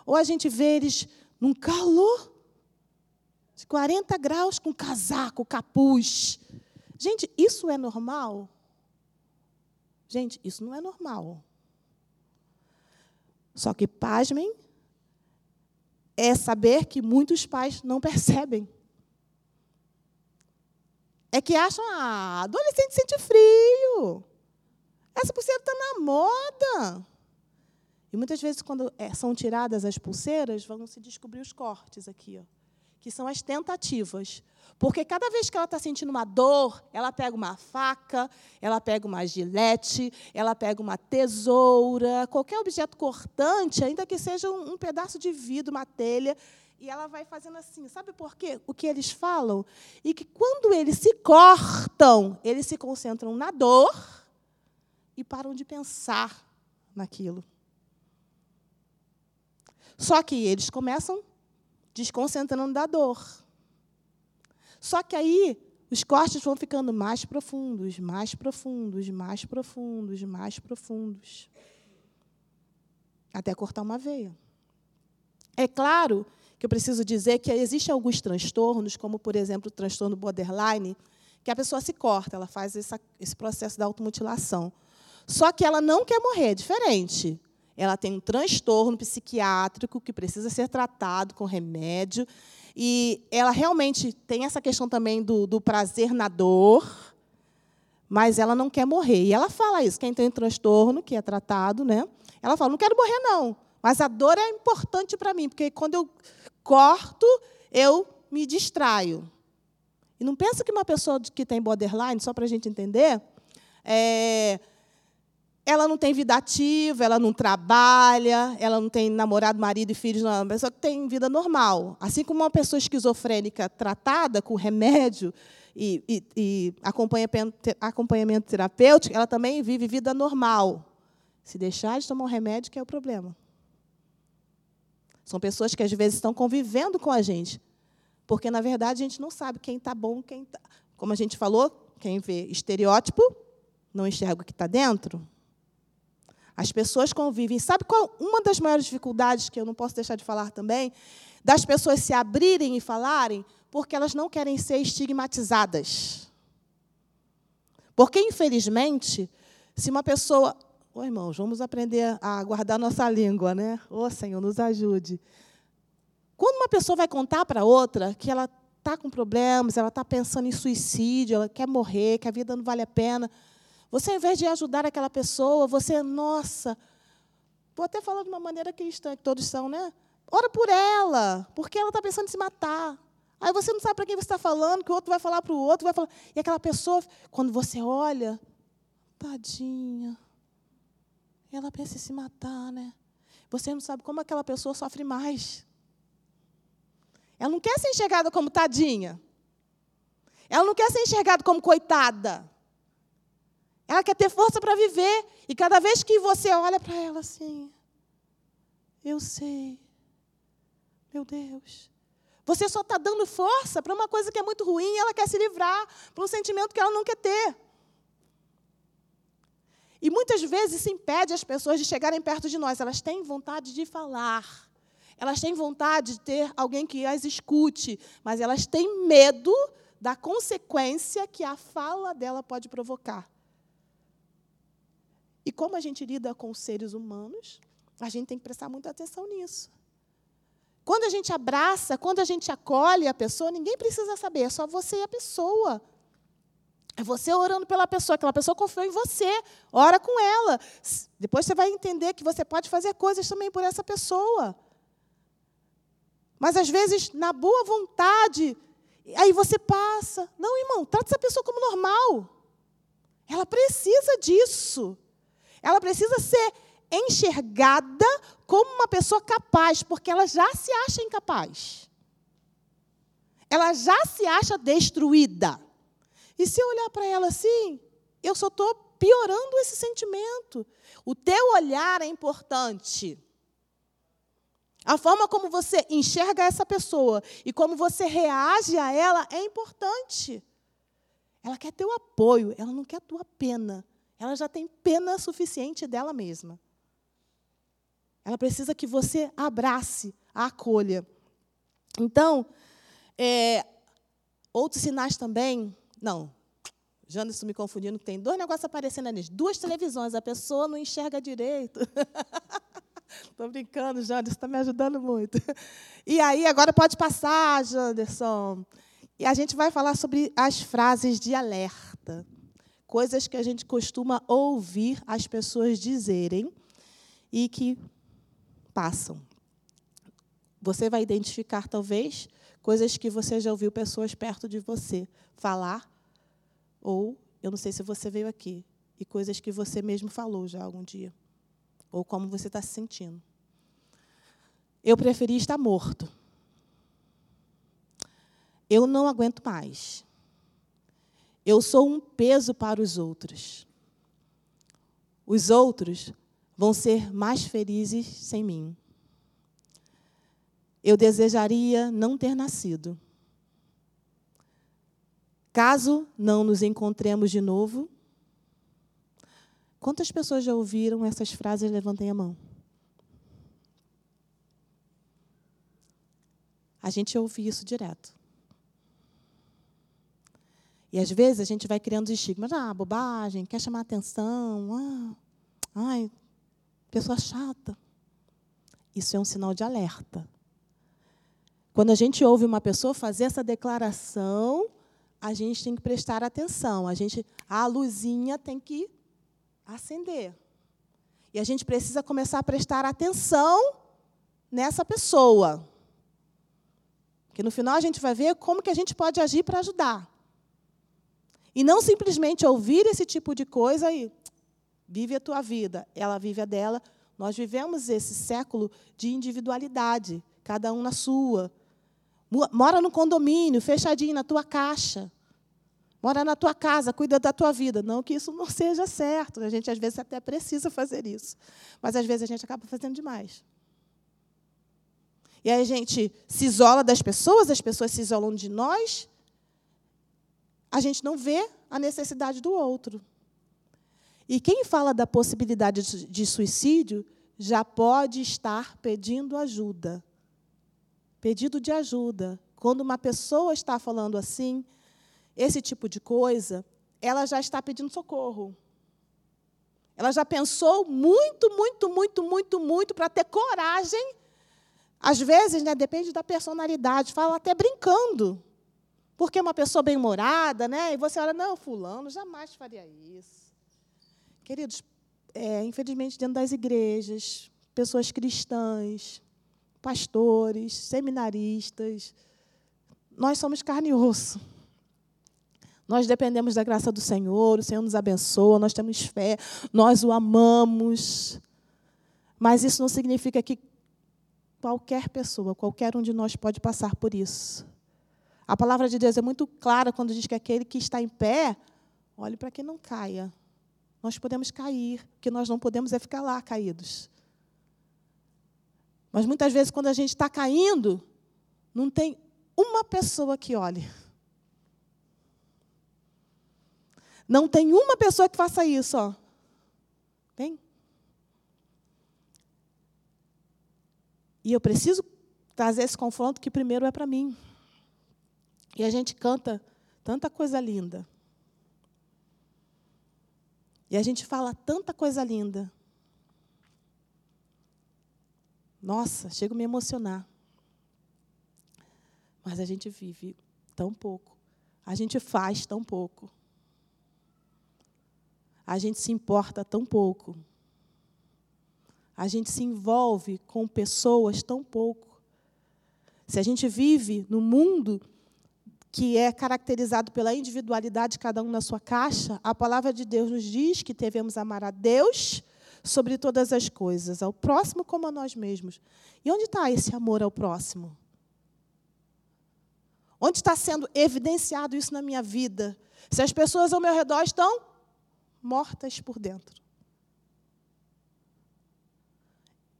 Ou a gente vê eles num calor de 40 graus com casaco, capuz. Gente, isso é normal? Gente, isso não é normal. Só que, pasmem, é saber que muitos pais não percebem é que acham, ah, adolescente sente frio. Essa pulseira está na moda. E muitas vezes, quando é, são tiradas as pulseiras, vão se descobrir os cortes aqui, ó, que são as tentativas. Porque cada vez que ela está sentindo uma dor, ela pega uma faca, ela pega uma gilete, ela pega uma tesoura, qualquer objeto cortante, ainda que seja um, um pedaço de vidro, uma telha, e ela vai fazendo assim. Sabe por quê? O que eles falam? E que quando eles se cortam, eles se concentram na dor e param de pensar naquilo. Só que eles começam desconcentrando da dor. Só que aí os cortes vão ficando mais profundos, mais profundos, mais profundos, mais profundos. Até cortar uma veia. É claro que eu preciso dizer que existem alguns transtornos, como, por exemplo, o transtorno borderline, que a pessoa se corta, ela faz essa, esse processo da automutilação. Só que ela não quer morrer, é diferente. Ela tem um transtorno psiquiátrico que precisa ser tratado com remédio. E ela realmente tem essa questão também do, do prazer na dor, mas ela não quer morrer. E ela fala isso, quem tem transtorno, que é tratado, né? Ela fala, não quero morrer, não. Mas a dor é importante para mim, porque quando eu corto, eu me distraio. E não pensa que uma pessoa que tem borderline, só para a gente entender, é, ela não tem vida ativa, ela não trabalha, ela não tem namorado, marido e filhos, não, é uma pessoa que tem vida normal. Assim como uma pessoa esquizofrênica tratada com remédio e, e, e acompanhamento, terapêutico, ela também vive vida normal. Se deixar de tomar um remédio, que é o problema. São pessoas que às vezes estão convivendo com a gente. Porque, na verdade, a gente não sabe quem está bom, quem está. Como a gente falou, quem vê estereótipo não enxerga o que está dentro. As pessoas convivem. Sabe qual uma das maiores dificuldades que eu não posso deixar de falar também? Das pessoas se abrirem e falarem porque elas não querem ser estigmatizadas. Porque, infelizmente, se uma pessoa Ô, irmãos, vamos aprender a guardar nossa língua, né? Ô, Senhor, nos ajude. Quando uma pessoa vai contar para outra que ela está com problemas, ela está pensando em suicídio, ela quer morrer, que a vida não vale a pena. Você, ao invés de ajudar aquela pessoa, você, nossa, vou até falar de uma maneira cristã, que todos são, né? Ora por ela, porque ela está pensando em se matar. Aí você não sabe para quem você está falando, que o outro vai falar para o outro, vai falar. E aquela pessoa, quando você olha, tadinha, ela pensa em se matar, né? Você não sabe como aquela pessoa sofre mais. Ela não quer ser enxergada como tadinha. Ela não quer ser enxergada como coitada. Ela quer ter força para viver. E cada vez que você olha para ela assim, eu sei. Meu Deus. Você só está dando força para uma coisa que é muito ruim e ela quer se livrar, para um sentimento que ela não quer ter. E muitas vezes isso impede as pessoas de chegarem perto de nós. Elas têm vontade de falar. Elas têm vontade de ter alguém que as escute, mas elas têm medo da consequência que a fala dela pode provocar. E como a gente lida com os seres humanos, a gente tem que prestar muita atenção nisso. Quando a gente abraça, quando a gente acolhe a pessoa, ninguém precisa saber, é só você e a pessoa. É você orando pela pessoa, aquela pessoa confiou em você, ora com ela. Depois você vai entender que você pode fazer coisas também por essa pessoa. Mas às vezes, na boa vontade, aí você passa. Não, irmão, trata essa pessoa como normal. Ela precisa disso. Ela precisa ser enxergada como uma pessoa capaz, porque ela já se acha incapaz. Ela já se acha destruída. E se eu olhar para ela assim, eu só estou piorando esse sentimento. O teu olhar é importante. A forma como você enxerga essa pessoa e como você reage a ela é importante. Ela quer teu apoio, ela não quer tua pena. Ela já tem pena suficiente dela mesma. Ela precisa que você abrace, a acolha. Então, é, outros sinais também. Não, Janderson me confundindo, tem dois negócios aparecendo ali, duas televisões, a pessoa não enxerga direito. Estou brincando, Janderson, está me ajudando muito. E aí, agora pode passar, Janderson. E a gente vai falar sobre as frases de alerta. Coisas que a gente costuma ouvir as pessoas dizerem e que passam. Você vai identificar, talvez, coisas que você já ouviu pessoas perto de você falar, ou, eu não sei se você veio aqui, e coisas que você mesmo falou já algum dia ou como você está se sentindo. Eu preferi estar morto. Eu não aguento mais. Eu sou um peso para os outros. Os outros vão ser mais felizes sem mim. Eu desejaria não ter nascido. Caso não nos encontremos de novo, Quantas pessoas já ouviram essas frases? Levantem a mão. A gente ouve isso direto. E às vezes a gente vai criando estigmas. Ah, bobagem, quer chamar atenção. Ah, ai, pessoa chata. Isso é um sinal de alerta. Quando a gente ouve uma pessoa fazer essa declaração, a gente tem que prestar atenção. A gente, a luzinha tem que acender. E a gente precisa começar a prestar atenção nessa pessoa. Que no final a gente vai ver como que a gente pode agir para ajudar. E não simplesmente ouvir esse tipo de coisa e vive a tua vida, ela vive a dela. Nós vivemos esse século de individualidade, cada um na sua. Mora no condomínio, fechadinho na tua caixa. Mora na tua casa, cuida da tua vida. Não que isso não seja certo. A gente, às vezes, até precisa fazer isso. Mas, às vezes, a gente acaba fazendo demais. E aí a gente se isola das pessoas, as pessoas se isolam de nós. A gente não vê a necessidade do outro. E quem fala da possibilidade de suicídio já pode estar pedindo ajuda. Pedido de ajuda. Quando uma pessoa está falando assim, esse tipo de coisa, ela já está pedindo socorro. Ela já pensou muito, muito, muito, muito, muito para ter coragem. Às vezes, né, depende da personalidade, fala até brincando. Porque é uma pessoa bem-humorada, né? E você olha, não, fulano jamais faria isso. Queridos, é, infelizmente, dentro das igrejas, pessoas cristãs, pastores, seminaristas, nós somos carne e osso. Nós dependemos da graça do Senhor, o Senhor nos abençoa, nós temos fé, nós o amamos. Mas isso não significa que qualquer pessoa, qualquer um de nós pode passar por isso. A palavra de Deus é muito clara quando diz que aquele que está em pé, olhe para que não caia. Nós podemos cair, o que nós não podemos é ficar lá caídos. Mas muitas vezes, quando a gente está caindo, não tem uma pessoa que olhe. Não tem uma pessoa que faça isso, ó. Tem? E eu preciso trazer esse confronto que primeiro é para mim. E a gente canta tanta coisa linda. E a gente fala tanta coisa linda. Nossa, chego a me emocionar. Mas a gente vive tão pouco. A gente faz tão pouco. A gente se importa tão pouco. A gente se envolve com pessoas tão pouco. Se a gente vive no mundo que é caracterizado pela individualidade de cada um na sua caixa, a palavra de Deus nos diz que devemos amar a Deus sobre todas as coisas, ao próximo como a nós mesmos. E onde está esse amor ao próximo? Onde está sendo evidenciado isso na minha vida? Se as pessoas ao meu redor estão mortas por dentro.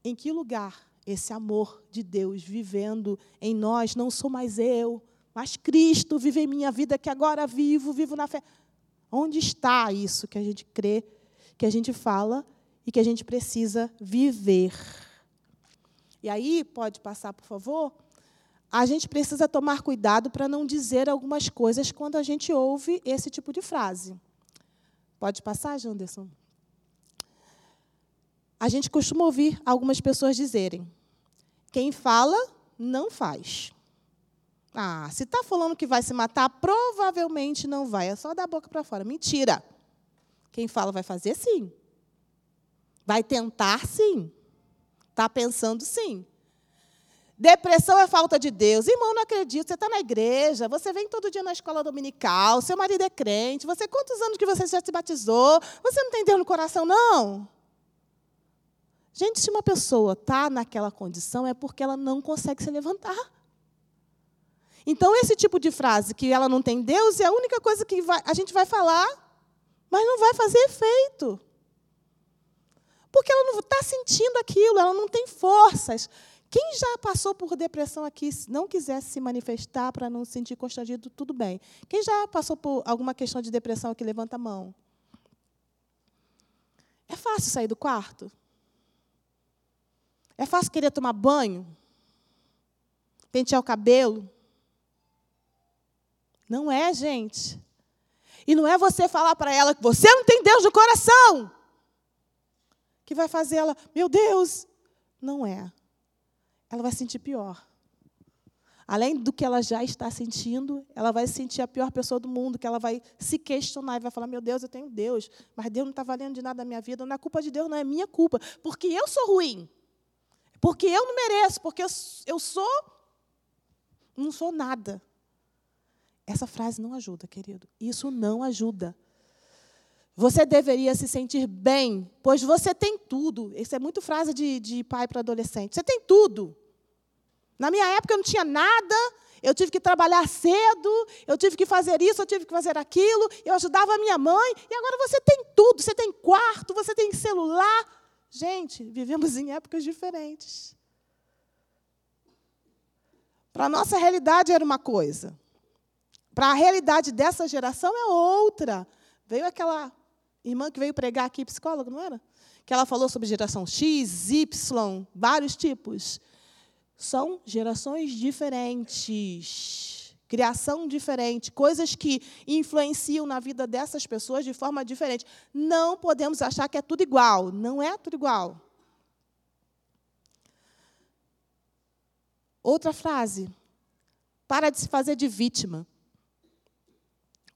Em que lugar esse amor de Deus vivendo em nós não sou mais eu, mas Cristo vive em minha vida, que agora vivo, vivo na fé. Onde está isso que a gente crê, que a gente fala e que a gente precisa viver? E aí, pode passar, por favor? A gente precisa tomar cuidado para não dizer algumas coisas quando a gente ouve esse tipo de frase. Pode passar, Janderson? A gente costuma ouvir algumas pessoas dizerem: quem fala, não faz. Ah, se está falando que vai se matar, provavelmente não vai. É só dar a boca para fora. Mentira. Quem fala vai fazer sim. Vai tentar sim. Está pensando sim. Depressão é falta de Deus. Irmão, não acredito. Você está na igreja, você vem todo dia na escola dominical, seu marido é crente, você quantos anos que você já se batizou? Você não tem Deus no coração, não? Gente, se uma pessoa está naquela condição, é porque ela não consegue se levantar. Então, esse tipo de frase, que ela não tem Deus, é a única coisa que vai, a gente vai falar, mas não vai fazer efeito. Porque ela não está sentindo aquilo, ela não tem forças. Quem já passou por depressão aqui, se não quisesse se manifestar para não se sentir constrangido, tudo bem. Quem já passou por alguma questão de depressão aqui, levanta a mão. É fácil sair do quarto? É fácil querer tomar banho? Pentear o cabelo? Não é, gente. E não é você falar para ela que você não tem Deus no coração que vai fazer ela, meu Deus. Não é. Ela vai sentir pior. Além do que ela já está sentindo, ela vai se sentir a pior pessoa do mundo, que ela vai se questionar e vai falar: Meu Deus, eu tenho Deus, mas Deus não está valendo de nada na minha vida. Não é culpa de Deus, não é minha culpa, porque eu sou ruim, porque eu não mereço, porque eu sou. Não sou nada. Essa frase não ajuda, querido. Isso não ajuda. Você deveria se sentir bem, pois você tem tudo. Isso é muito frase de, de pai para adolescente. Você tem tudo. Na minha época eu não tinha nada, eu tive que trabalhar cedo, eu tive que fazer isso, eu tive que fazer aquilo, eu ajudava a minha mãe, e agora você tem tudo, você tem quarto, você tem celular. Gente, vivemos em épocas diferentes. Para a nossa realidade era uma coisa. Para a realidade dessa geração é outra. Veio aquela irmã que veio pregar aqui, psicóloga, não era? Que ela falou sobre geração X, Y, vários tipos. São gerações diferentes, criação diferente, coisas que influenciam na vida dessas pessoas de forma diferente. Não podemos achar que é tudo igual. Não é tudo igual. Outra frase. Para de se fazer de vítima.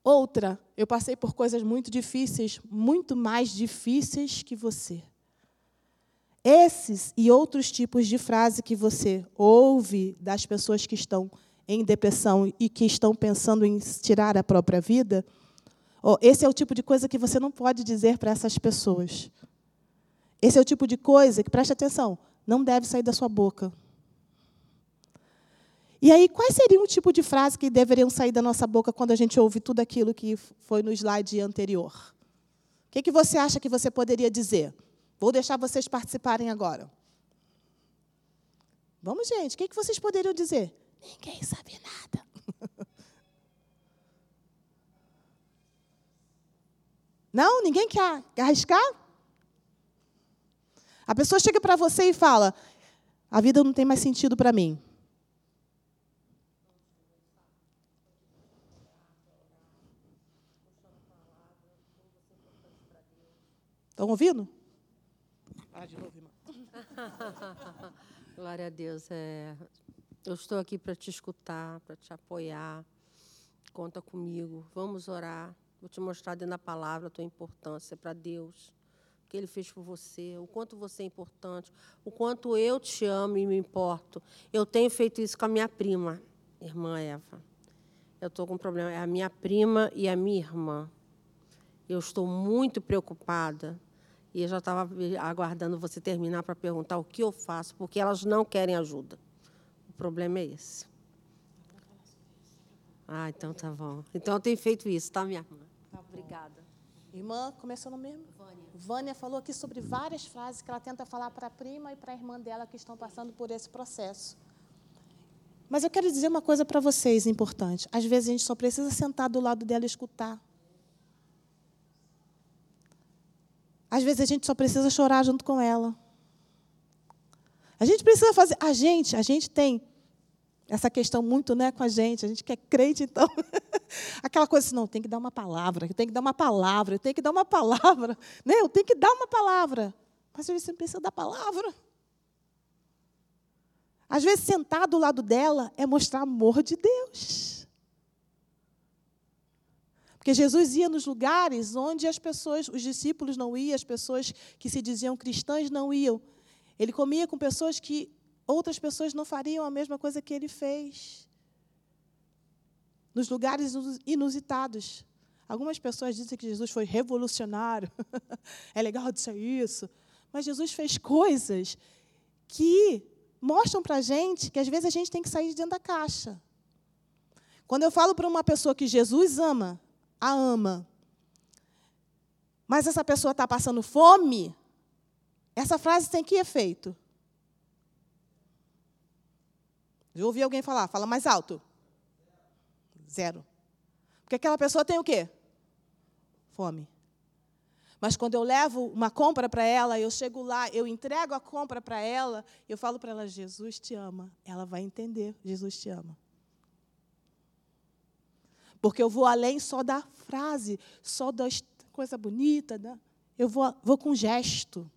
Outra, eu passei por coisas muito difíceis, muito mais difíceis que você. Esses e outros tipos de frase que você ouve das pessoas que estão em depressão e que estão pensando em tirar a própria vida, esse é o tipo de coisa que você não pode dizer para essas pessoas. Esse é o tipo de coisa que, preste atenção, não deve sair da sua boca. E aí, quais seriam o tipo de frase que deveriam sair da nossa boca quando a gente ouve tudo aquilo que foi no slide anterior? O que, que você acha que você poderia dizer? Vou deixar vocês participarem agora. Vamos, gente, o que, que vocês poderiam dizer? Ninguém sabe nada. Não? Ninguém quer arriscar? A pessoa chega para você e fala: a vida não tem mais sentido para mim. Estão ouvindo? Ah, de novo, irmã. Glória a Deus. É, eu estou aqui para te escutar, para te apoiar. Conta comigo. Vamos orar. Vou te mostrar dentro da palavra a tua importância para Deus. O que Ele fez por você, o quanto você é importante, o quanto eu te amo e me importo. Eu tenho feito isso com a minha prima, irmã Eva. Eu estou com um problema. É a minha prima e a minha irmã. Eu estou muito preocupada e eu já estava aguardando você terminar para perguntar o que eu faço, porque elas não querem ajuda. O problema é esse. Ah, então tá bom. Então eu tenho feito isso, tá, minha irmã? Tá Obrigada. Irmã, começou no mesmo? Vânia. Vânia falou aqui sobre várias frases que ela tenta falar para a prima e para a irmã dela que estão passando por esse processo. Mas eu quero dizer uma coisa para vocês importante. Às vezes a gente só precisa sentar do lado dela e escutar. Às vezes a gente só precisa chorar junto com ela. A gente precisa fazer. A gente, a gente tem essa questão muito né, com a gente. A gente que é crente, então. Aquela coisa assim, não, tem que dar uma palavra, eu tenho que dar uma palavra, eu tenho que dar uma palavra. Né? Eu tenho que dar uma palavra. Mas às vezes você não precisa dar palavra. Às vezes, sentar do lado dela é mostrar amor de Deus. Porque Jesus ia nos lugares onde as pessoas, os discípulos não iam, as pessoas que se diziam cristãs não iam. Ele comia com pessoas que outras pessoas não fariam a mesma coisa que ele fez. Nos lugares inusitados. Algumas pessoas dizem que Jesus foi revolucionário. é legal dizer isso. Mas Jesus fez coisas que mostram para a gente que às vezes a gente tem que sair de dentro da caixa. Quando eu falo para uma pessoa que Jesus ama, a ama, mas essa pessoa está passando fome, essa frase tem que efeito? Já ouvi alguém falar, fala mais alto. Zero. Porque aquela pessoa tem o quê? Fome. Mas quando eu levo uma compra para ela, eu chego lá, eu entrego a compra para ela, eu falo para ela: Jesus te ama. Ela vai entender: Jesus te ama. Porque eu vou além só da frase, só da coisa bonita. Né? Eu vou, vou com gesto.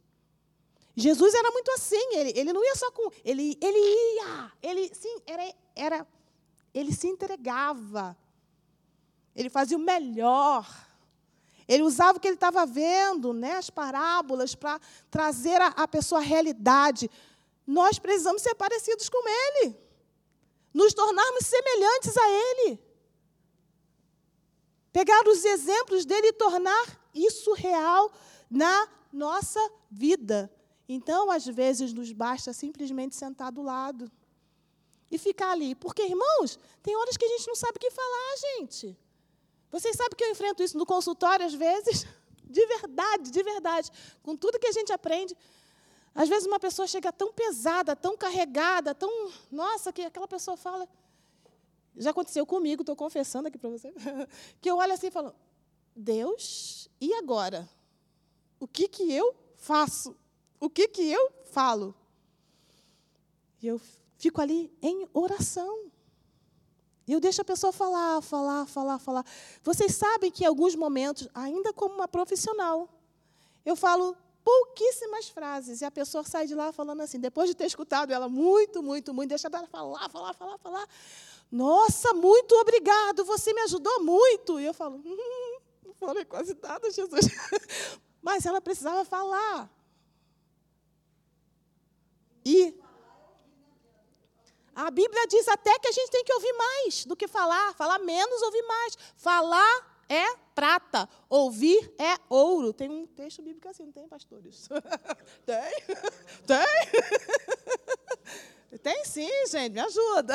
Jesus era muito assim, ele, ele não ia só com. Ele, ele ia, ele sim, era, era, ele se entregava. Ele fazia o melhor. Ele usava o que ele estava vendo, né, as parábolas, para trazer a, a pessoa à realidade. Nós precisamos ser parecidos com ele, nos tornarmos semelhantes a ele. Pegar os exemplos dele e tornar isso real na nossa vida. Então, às vezes, nos basta simplesmente sentar do lado e ficar ali. Porque, irmãos, tem horas que a gente não sabe o que falar, gente. Vocês sabem que eu enfrento isso no consultório, às vezes? De verdade, de verdade. Com tudo que a gente aprende. Às vezes, uma pessoa chega tão pesada, tão carregada, tão. Nossa, que aquela pessoa fala. Já aconteceu comigo, estou confessando aqui para você, que eu olho assim e falo, Deus, e agora? O que, que eu faço? O que, que eu falo? E eu fico ali em oração. E eu deixo a pessoa falar, falar, falar, falar. Vocês sabem que em alguns momentos, ainda como uma profissional, eu falo pouquíssimas frases. E a pessoa sai de lá falando assim, depois de ter escutado ela muito, muito, muito, deixa ela falar, falar, falar, falar. Nossa, muito obrigado, você me ajudou muito. E eu falo, hum, não falei quase nada, Jesus. Mas ela precisava falar. E a Bíblia diz até que a gente tem que ouvir mais do que falar. Falar menos, ouvir mais. Falar é prata, ouvir é ouro. Tem um texto bíblico assim, não tem, pastores? tem? Tem? Tem sim, gente, me ajuda.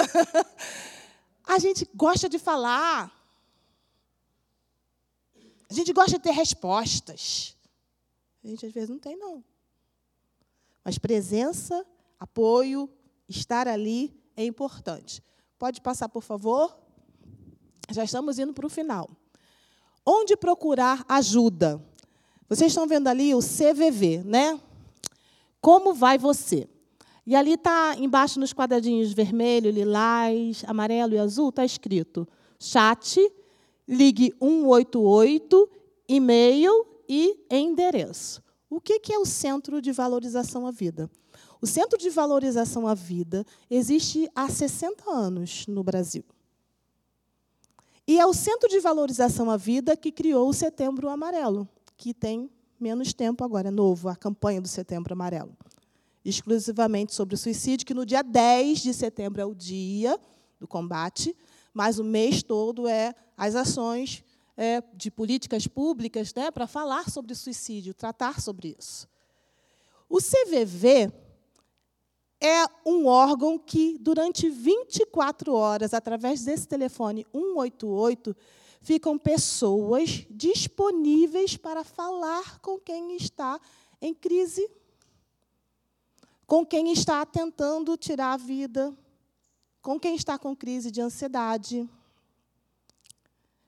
A gente gosta de falar. A gente gosta de ter respostas. A gente às vezes não tem, não. Mas presença, apoio, estar ali é importante. Pode passar, por favor? Já estamos indo para o final. Onde procurar ajuda? Vocês estão vendo ali o CVV, né? Como vai você? E ali está embaixo nos quadradinhos vermelho, lilás, amarelo e azul, está escrito chat, ligue 188, e-mail e endereço. O que é o Centro de Valorização à Vida? O Centro de Valorização à Vida existe há 60 anos no Brasil. E é o Centro de Valorização à Vida que criou o Setembro Amarelo, que tem menos tempo agora, é novo, a campanha do Setembro Amarelo. Exclusivamente sobre o suicídio, que no dia 10 de setembro é o dia do combate, mas o mês todo é as ações é, de políticas públicas né, para falar sobre suicídio, tratar sobre isso. O CVV é um órgão que, durante 24 horas, através desse telefone 188, ficam pessoas disponíveis para falar com quem está em crise, com quem está tentando tirar a vida, com quem está com crise de ansiedade.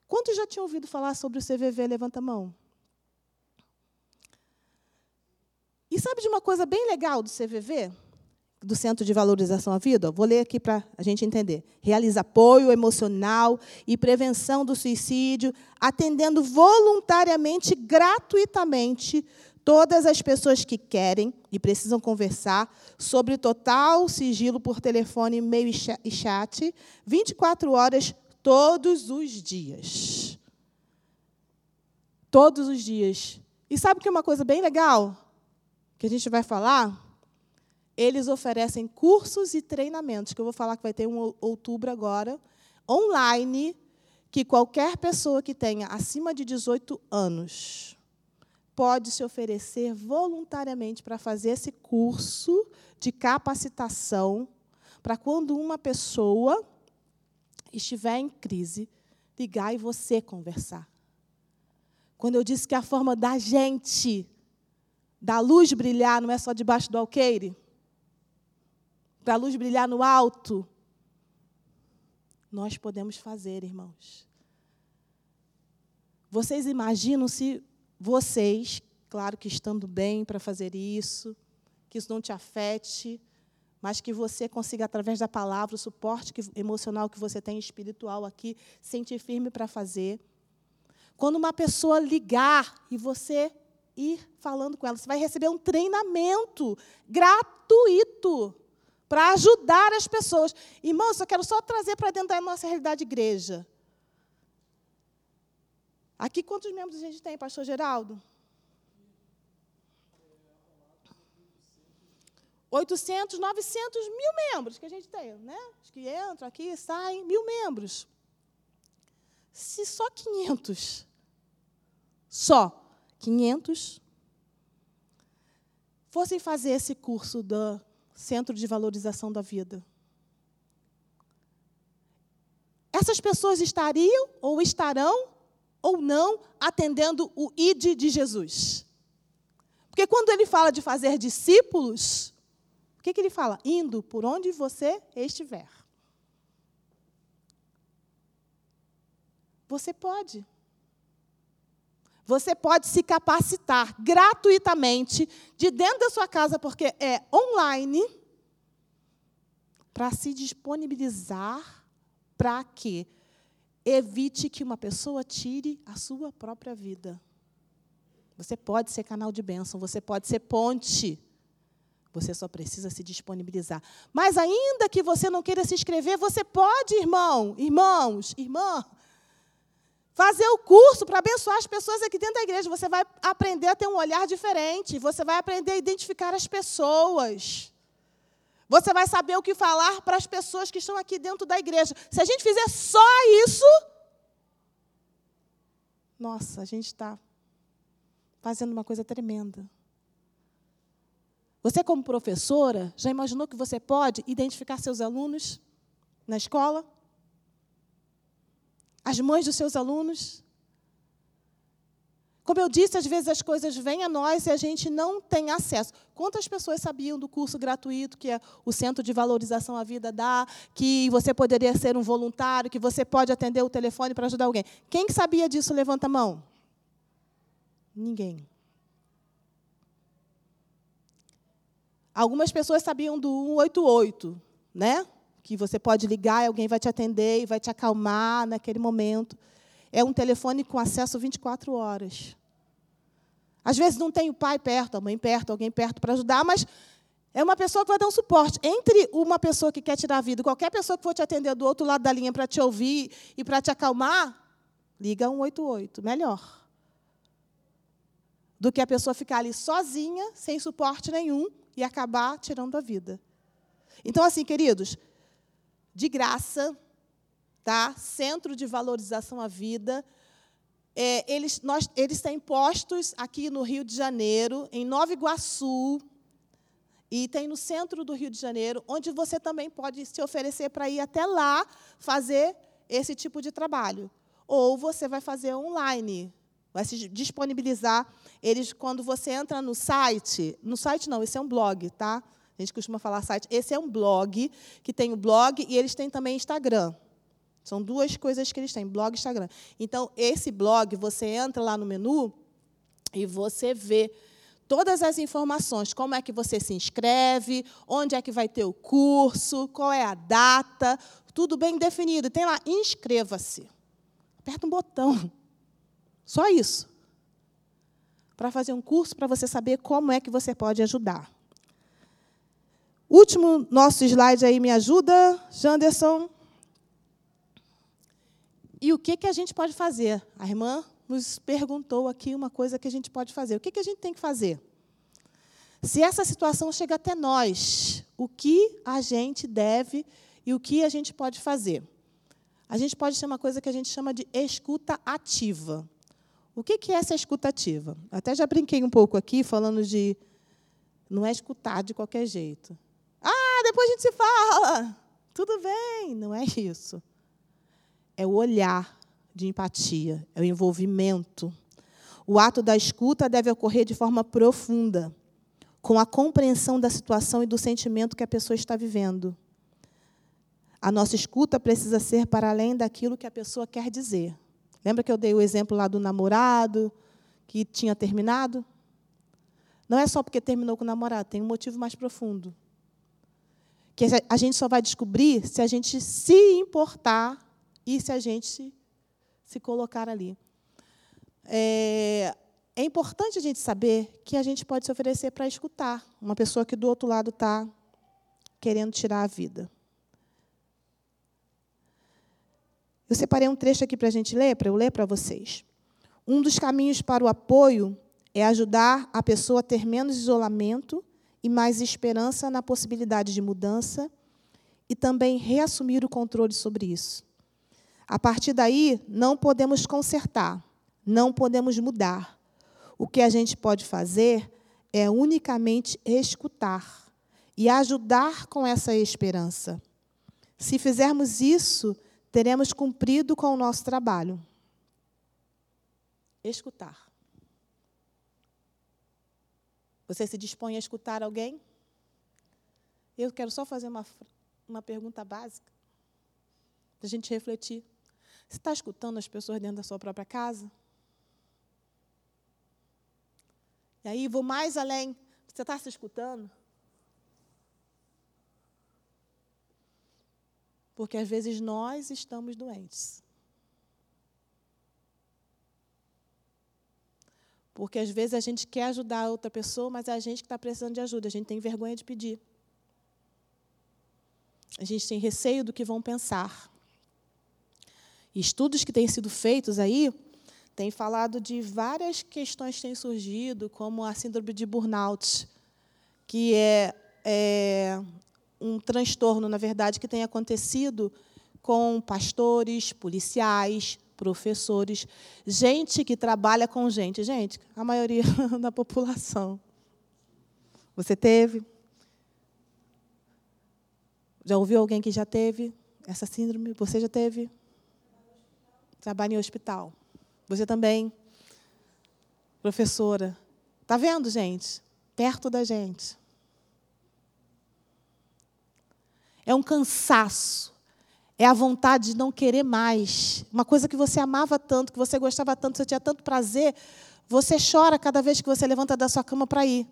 Quantos já tinham ouvido falar sobre o CVV? Levanta a mão. E sabe de uma coisa bem legal do CVV? do Centro de Valorização à Vida, vou ler aqui para a gente entender. Realiza apoio emocional e prevenção do suicídio, atendendo voluntariamente, gratuitamente, todas as pessoas que querem e precisam conversar sobre total sigilo por telefone, e-mail e chat, 24 horas todos os dias. Todos os dias. E sabe que é uma coisa bem legal que a gente vai falar? eles oferecem cursos e treinamentos, que eu vou falar que vai ter um outubro agora, online, que qualquer pessoa que tenha acima de 18 anos pode se oferecer voluntariamente para fazer esse curso de capacitação, para quando uma pessoa estiver em crise, ligar e você conversar. Quando eu disse que a forma da gente, da luz brilhar, não é só debaixo do alqueire, para a luz brilhar no alto, nós podemos fazer, irmãos. Vocês imaginam se vocês, claro que estando bem para fazer isso, que isso não te afete, mas que você consiga, através da palavra, o suporte emocional que você tem espiritual aqui, sentir firme para fazer. Quando uma pessoa ligar e você ir falando com ela, você vai receber um treinamento gratuito para ajudar as pessoas. Irmãos, eu quero só trazer para dentro da nossa realidade de igreja. Aqui, quantos membros a gente tem, pastor Geraldo? 800, 900, mil membros que a gente tem, né? Os que entram aqui, saem, mil membros. Se só 500, só 500, fossem fazer esse curso da centro de valorização da vida. Essas pessoas estariam ou estarão ou não atendendo o ID de Jesus. Porque quando ele fala de fazer discípulos, o que, que ele fala? Indo por onde você estiver. Você pode. Você pode se capacitar gratuitamente de dentro da sua casa, porque é online, para se disponibilizar para que evite que uma pessoa tire a sua própria vida. Você pode ser canal de bênção, você pode ser ponte. Você só precisa se disponibilizar. Mas ainda que você não queira se inscrever, você pode, irmão, irmãos, irmã, fazer o curso para abençoar as pessoas aqui dentro da igreja. Você vai aprender a ter um olhar diferente, você vai aprender a identificar as pessoas. Você vai saber o que falar para as pessoas que estão aqui dentro da igreja. Se a gente fizer só isso, nossa, a gente está fazendo uma coisa tremenda. Você, como professora, já imaginou que você pode identificar seus alunos na escola? As mães dos seus alunos? Como eu disse, às vezes as coisas vêm a nós e a gente não tem acesso. Quantas pessoas sabiam do curso gratuito que é o Centro de Valorização à Vida dá, que você poderia ser um voluntário, que você pode atender o telefone para ajudar alguém? Quem sabia disso, levanta a mão. Ninguém. Algumas pessoas sabiam do 188, né? Que você pode ligar e alguém vai te atender e vai te acalmar naquele momento. É um telefone com acesso 24 horas. Às vezes não tem o pai perto, a mãe perto, alguém perto para ajudar, mas é uma pessoa que vai dar um suporte. Entre uma pessoa que quer tirar a vida, qualquer pessoa que for te atender do outro lado da linha para te ouvir e para te acalmar, liga 188, melhor. Do que a pessoa ficar ali sozinha, sem suporte nenhum, e acabar tirando a vida. Então, assim, queridos, de graça, tá? Centro de Valorização à Vida. É, eles, nós, eles têm postos aqui no Rio de Janeiro, em Nova Iguaçu, e tem no centro do Rio de Janeiro, onde você também pode se oferecer para ir até lá fazer esse tipo de trabalho. Ou você vai fazer online, vai se disponibilizar. Eles, quando você entra no site, no site não, esse é um blog, tá? A gente costuma falar site. Esse é um blog, que tem o blog e eles têm também Instagram. São duas coisas que eles têm, blog e Instagram. Então, esse blog, você entra lá no menu e você vê todas as informações, como é que você se inscreve, onde é que vai ter o curso, qual é a data, tudo bem definido. Tem lá, inscreva-se. Aperta um botão. Só isso. Para fazer um curso para você saber como é que você pode ajudar. Último nosso slide aí, me ajuda, Janderson. E o que, que a gente pode fazer? A irmã nos perguntou aqui uma coisa que a gente pode fazer. O que, que a gente tem que fazer? Se essa situação chega até nós, o que a gente deve e o que a gente pode fazer? A gente pode ter uma coisa que a gente chama de escuta ativa. O que é essa escutativa? Até já brinquei um pouco aqui, falando de. Não é escutar de qualquer jeito. Ah, depois a gente se fala. Tudo bem, não é isso. É o olhar de empatia, é o envolvimento. O ato da escuta deve ocorrer de forma profunda, com a compreensão da situação e do sentimento que a pessoa está vivendo. A nossa escuta precisa ser para além daquilo que a pessoa quer dizer. Lembra que eu dei o exemplo lá do namorado que tinha terminado? Não é só porque terminou com o namorado, tem um motivo mais profundo. Que a gente só vai descobrir se a gente se importar e se a gente se, colocar ali. É, é importante a gente saber que a gente pode se oferecer para escutar uma pessoa que do outro lado está querendo tirar a vida. Eu separei um trecho aqui para a gente ler, para eu ler para vocês. Um dos caminhos para o apoio é ajudar a pessoa a ter menos isolamento e mais esperança na possibilidade de mudança e também reassumir o controle sobre isso. A partir daí, não podemos consertar, não podemos mudar. O que a gente pode fazer é unicamente escutar e ajudar com essa esperança. Se fizermos isso, teremos cumprido com o nosso trabalho. Escutar. Você se dispõe a escutar alguém? Eu quero só fazer uma, uma pergunta básica, para a gente refletir. Você está escutando as pessoas dentro da sua própria casa? E aí, vou mais além. Você está se escutando? Porque às vezes nós estamos doentes. Porque às vezes a gente quer ajudar a outra pessoa, mas é a gente que está precisando de ajuda. A gente tem vergonha de pedir. A gente tem receio do que vão pensar. Estudos que têm sido feitos aí têm falado de várias questões que têm surgido, como a síndrome de burnout, que é, é um transtorno, na verdade, que tem acontecido com pastores, policiais, professores, gente que trabalha com gente. Gente, a maioria da população. Você teve? Já ouviu alguém que já teve essa síndrome? Você já teve? Trabalha em hospital. Você também? Professora. Está vendo, gente? Perto da gente. É um cansaço é a vontade de não querer mais. Uma coisa que você amava tanto, que você gostava tanto, você tinha tanto prazer, você chora cada vez que você levanta da sua cama para ir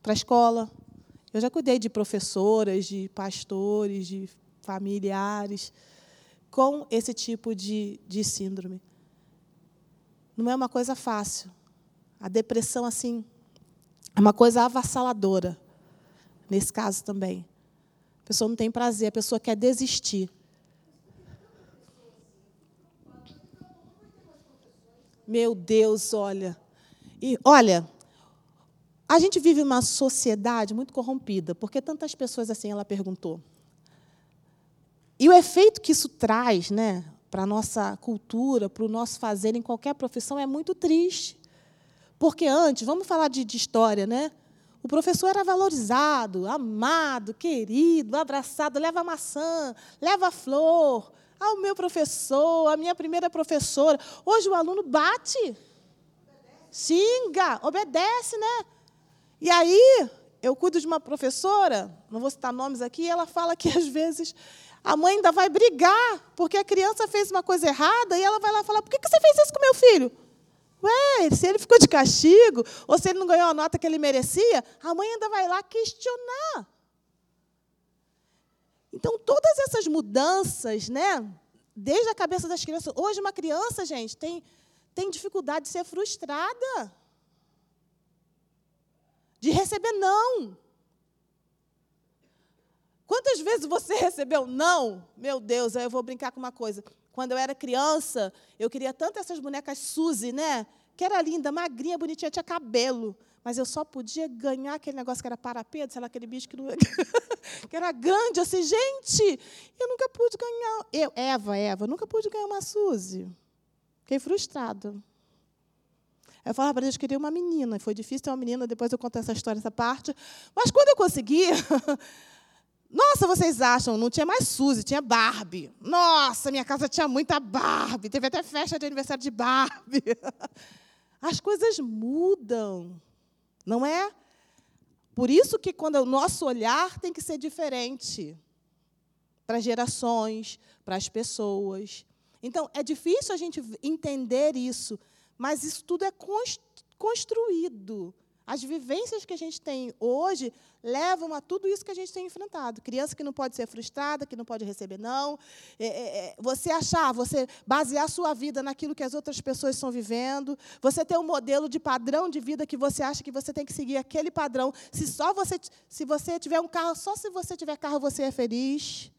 para a escola. Eu já cuidei de professoras, de pastores, de familiares com esse tipo de, de síndrome. Não é uma coisa fácil. A depressão, assim, é uma coisa avassaladora, nesse caso também. A pessoa não tem prazer, a pessoa quer desistir. Meu Deus, olha. E olha, a gente vive uma sociedade muito corrompida, porque tantas pessoas assim, ela perguntou. E o efeito que isso traz, né, para a nossa cultura, para o nosso fazer em qualquer profissão é muito triste. Porque antes, vamos falar de, de história, né? O professor era valorizado, amado, querido, abraçado, leva maçã, leva flor, ao meu professor, a minha primeira professora. Hoje o aluno bate, xinga, obedece, né? E aí, eu cuido de uma professora, não vou citar nomes aqui, ela fala que às vezes a mãe ainda vai brigar, porque a criança fez uma coisa errada, e ela vai lá falar: por que você fez isso com meu filho? Ué, se ele ficou de castigo, ou se ele não ganhou a nota que ele merecia, a mãe ainda vai lá questionar. Então, todas essas mudanças, né, desde a cabeça das crianças. Hoje, uma criança, gente, tem, tem dificuldade de ser frustrada, de receber não. Quantas vezes você recebeu não? Meu Deus, aí eu vou brincar com uma coisa. Quando eu era criança, eu queria tanto essas bonecas Suzy, né? Que era linda, magrinha, bonitinha, tinha cabelo mas eu só podia ganhar aquele negócio que era parapeito, sei lá, aquele bicho que, não... que era grande, assim, gente, eu nunca pude ganhar. Eu, Eva, Eva, nunca pude ganhar uma Suzy. Fiquei frustrada. Eu falava para Deus que queria uma menina. Foi difícil ter uma menina, depois eu conto essa história, essa parte. Mas quando eu consegui. Nossa, vocês acham? Não tinha mais Suzy, tinha Barbie. Nossa, minha casa tinha muita Barbie. Teve até festa de aniversário de Barbie. As coisas mudam. Não é? Por isso que quando o nosso olhar tem que ser diferente para as gerações, para as pessoas. Então, é difícil a gente entender isso, mas isso tudo é construído. As vivências que a gente tem hoje levam a tudo isso que a gente tem enfrentado. Criança que não pode ser frustrada, que não pode receber não. É, é, é, você achar, você basear sua vida naquilo que as outras pessoas estão vivendo. Você ter um modelo de padrão de vida que você acha que você tem que seguir aquele padrão. Se só você, se você tiver um carro, só se você tiver carro você é feliz.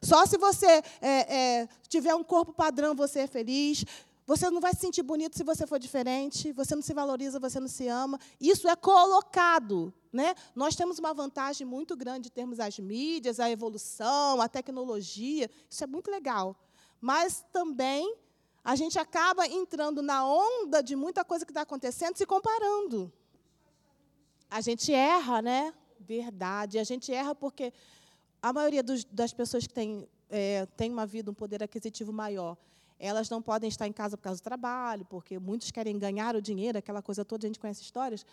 Só se você é, é tiver um corpo padrão você é feliz. Você não vai se sentir bonito se você for diferente, você não se valoriza, você não se ama. Isso é colocado. Né? Nós temos uma vantagem muito grande de termos as mídias, a evolução, a tecnologia. Isso é muito legal. Mas também a gente acaba entrando na onda de muita coisa que está acontecendo, se comparando. A gente erra, né? Verdade. A gente erra porque a maioria dos, das pessoas que tem, é, tem uma vida, um poder aquisitivo maior, elas não podem estar em casa por causa do trabalho, porque muitos querem ganhar o dinheiro, aquela coisa toda, a gente conhece histórias.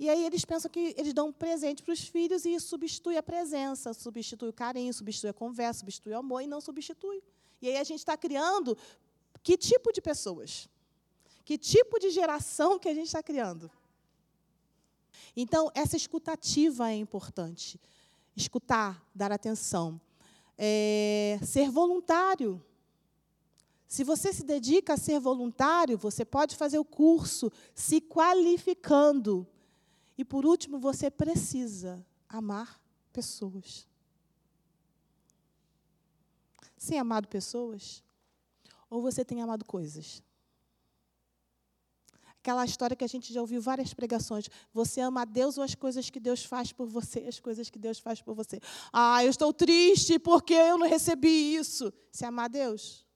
E aí eles pensam que eles dão um presente para os filhos e substitui a presença, substitui o carinho, substitui a conversa, substitui o amor e não substitui. E aí a gente está criando que tipo de pessoas? Que tipo de geração que a gente está criando? Então, essa escutativa é importante. Escutar, dar atenção. É, ser voluntário Se você se dedica a ser voluntário, você pode fazer o curso se qualificando. E por último, você precisa amar pessoas. Sem amado pessoas? Ou você tem amado coisas? Aquela história que a gente já ouviu várias pregações. Você ama a Deus ou as coisas que Deus faz por você, as coisas que Deus faz por você. Ah, eu estou triste porque eu não recebi isso. Se amar a Deus.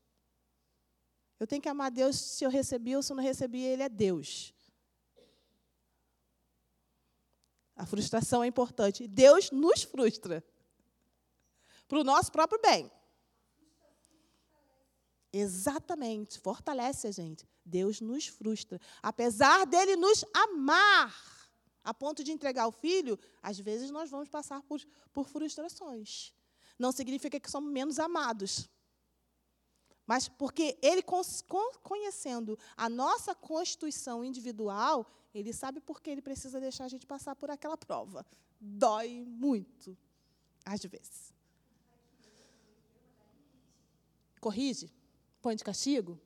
Eu tenho que amar Deus se eu recebi ou se eu não recebi, Ele é Deus. A frustração é importante. Deus nos frustra. Para o nosso próprio bem. Exatamente, fortalece a gente. Deus nos frustra. Apesar dele nos amar, a ponto de entregar o filho, às vezes nós vamos passar por, por frustrações. Não significa que somos menos amados. Mas porque ele, conhecendo a nossa constituição individual, ele sabe por que ele precisa deixar a gente passar por aquela prova. Dói muito, às vezes. Corrige põe de castigo?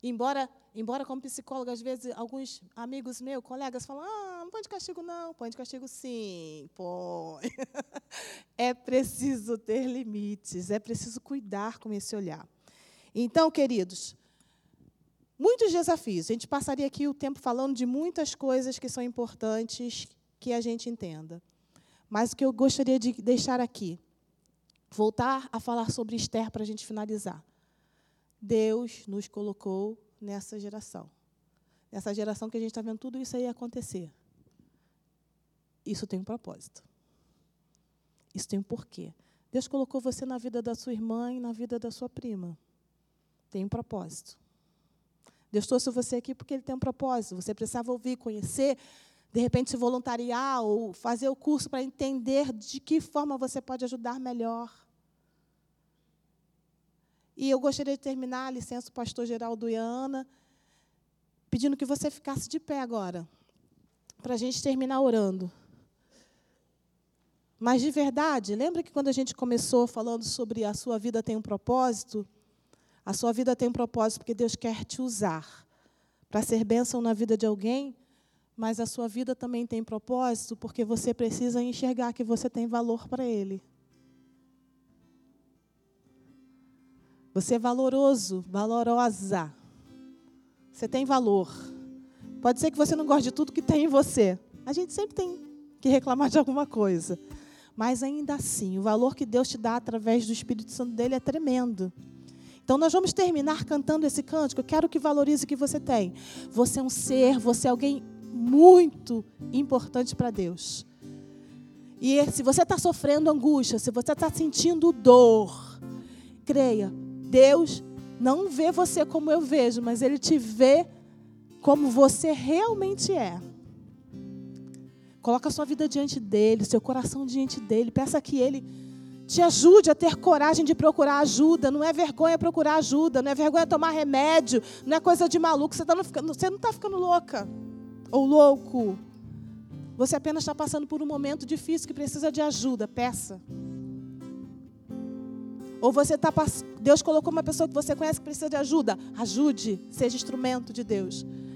Embora, embora como psicóloga, às vezes, alguns amigos meus, colegas, falam, ah, põe de castigo não, põe de castigo sim, põe. é preciso ter limites, é preciso cuidar com esse olhar. Então, queridos, muitos desafios. A gente passaria aqui o tempo falando de muitas coisas que são importantes que a gente entenda. Mas o que eu gostaria de deixar aqui, voltar a falar sobre Esther para a gente finalizar. Deus nos colocou nessa geração. Nessa geração que a gente está vendo tudo isso aí acontecer. Isso tem um propósito. Isso tem um porquê. Deus colocou você na vida da sua irmã e na vida da sua prima. Tem um propósito. Deus trouxe você aqui porque Ele tem um propósito. Você precisava ouvir, conhecer, de repente se voluntariar ou fazer o curso para entender de que forma você pode ajudar melhor. E eu gostaria de terminar, licença, pastor Geraldo e Ana, pedindo que você ficasse de pé agora, para a gente terminar orando. Mas de verdade, lembra que quando a gente começou falando sobre a sua vida tem um propósito? A sua vida tem um propósito porque Deus quer te usar para ser bênção na vida de alguém, mas a sua vida também tem propósito porque você precisa enxergar que você tem valor para Ele. Você é valoroso, valorosa. Você tem valor. Pode ser que você não goste de tudo que tem em você. A gente sempre tem que reclamar de alguma coisa. Mas ainda assim, o valor que Deus te dá através do Espírito Santo dele é tremendo. Então nós vamos terminar cantando esse cântico. Eu quero que valorize o que você tem. Você é um ser, você é alguém muito importante para Deus. E se você está sofrendo angústia, se você está sentindo dor, creia, Deus não vê você como eu vejo, mas Ele te vê como você realmente é. Coloca a sua vida diante dele, seu coração diante dele. Peça que ele te ajude a ter coragem de procurar ajuda. Não é vergonha procurar ajuda, não é vergonha tomar remédio, não é coisa de maluco. Você, tá ficando, você não está ficando louca ou louco. Você apenas está passando por um momento difícil que precisa de ajuda. Peça. Ou você está Deus colocou uma pessoa que você conhece que precisa de ajuda. Ajude, seja instrumento de Deus.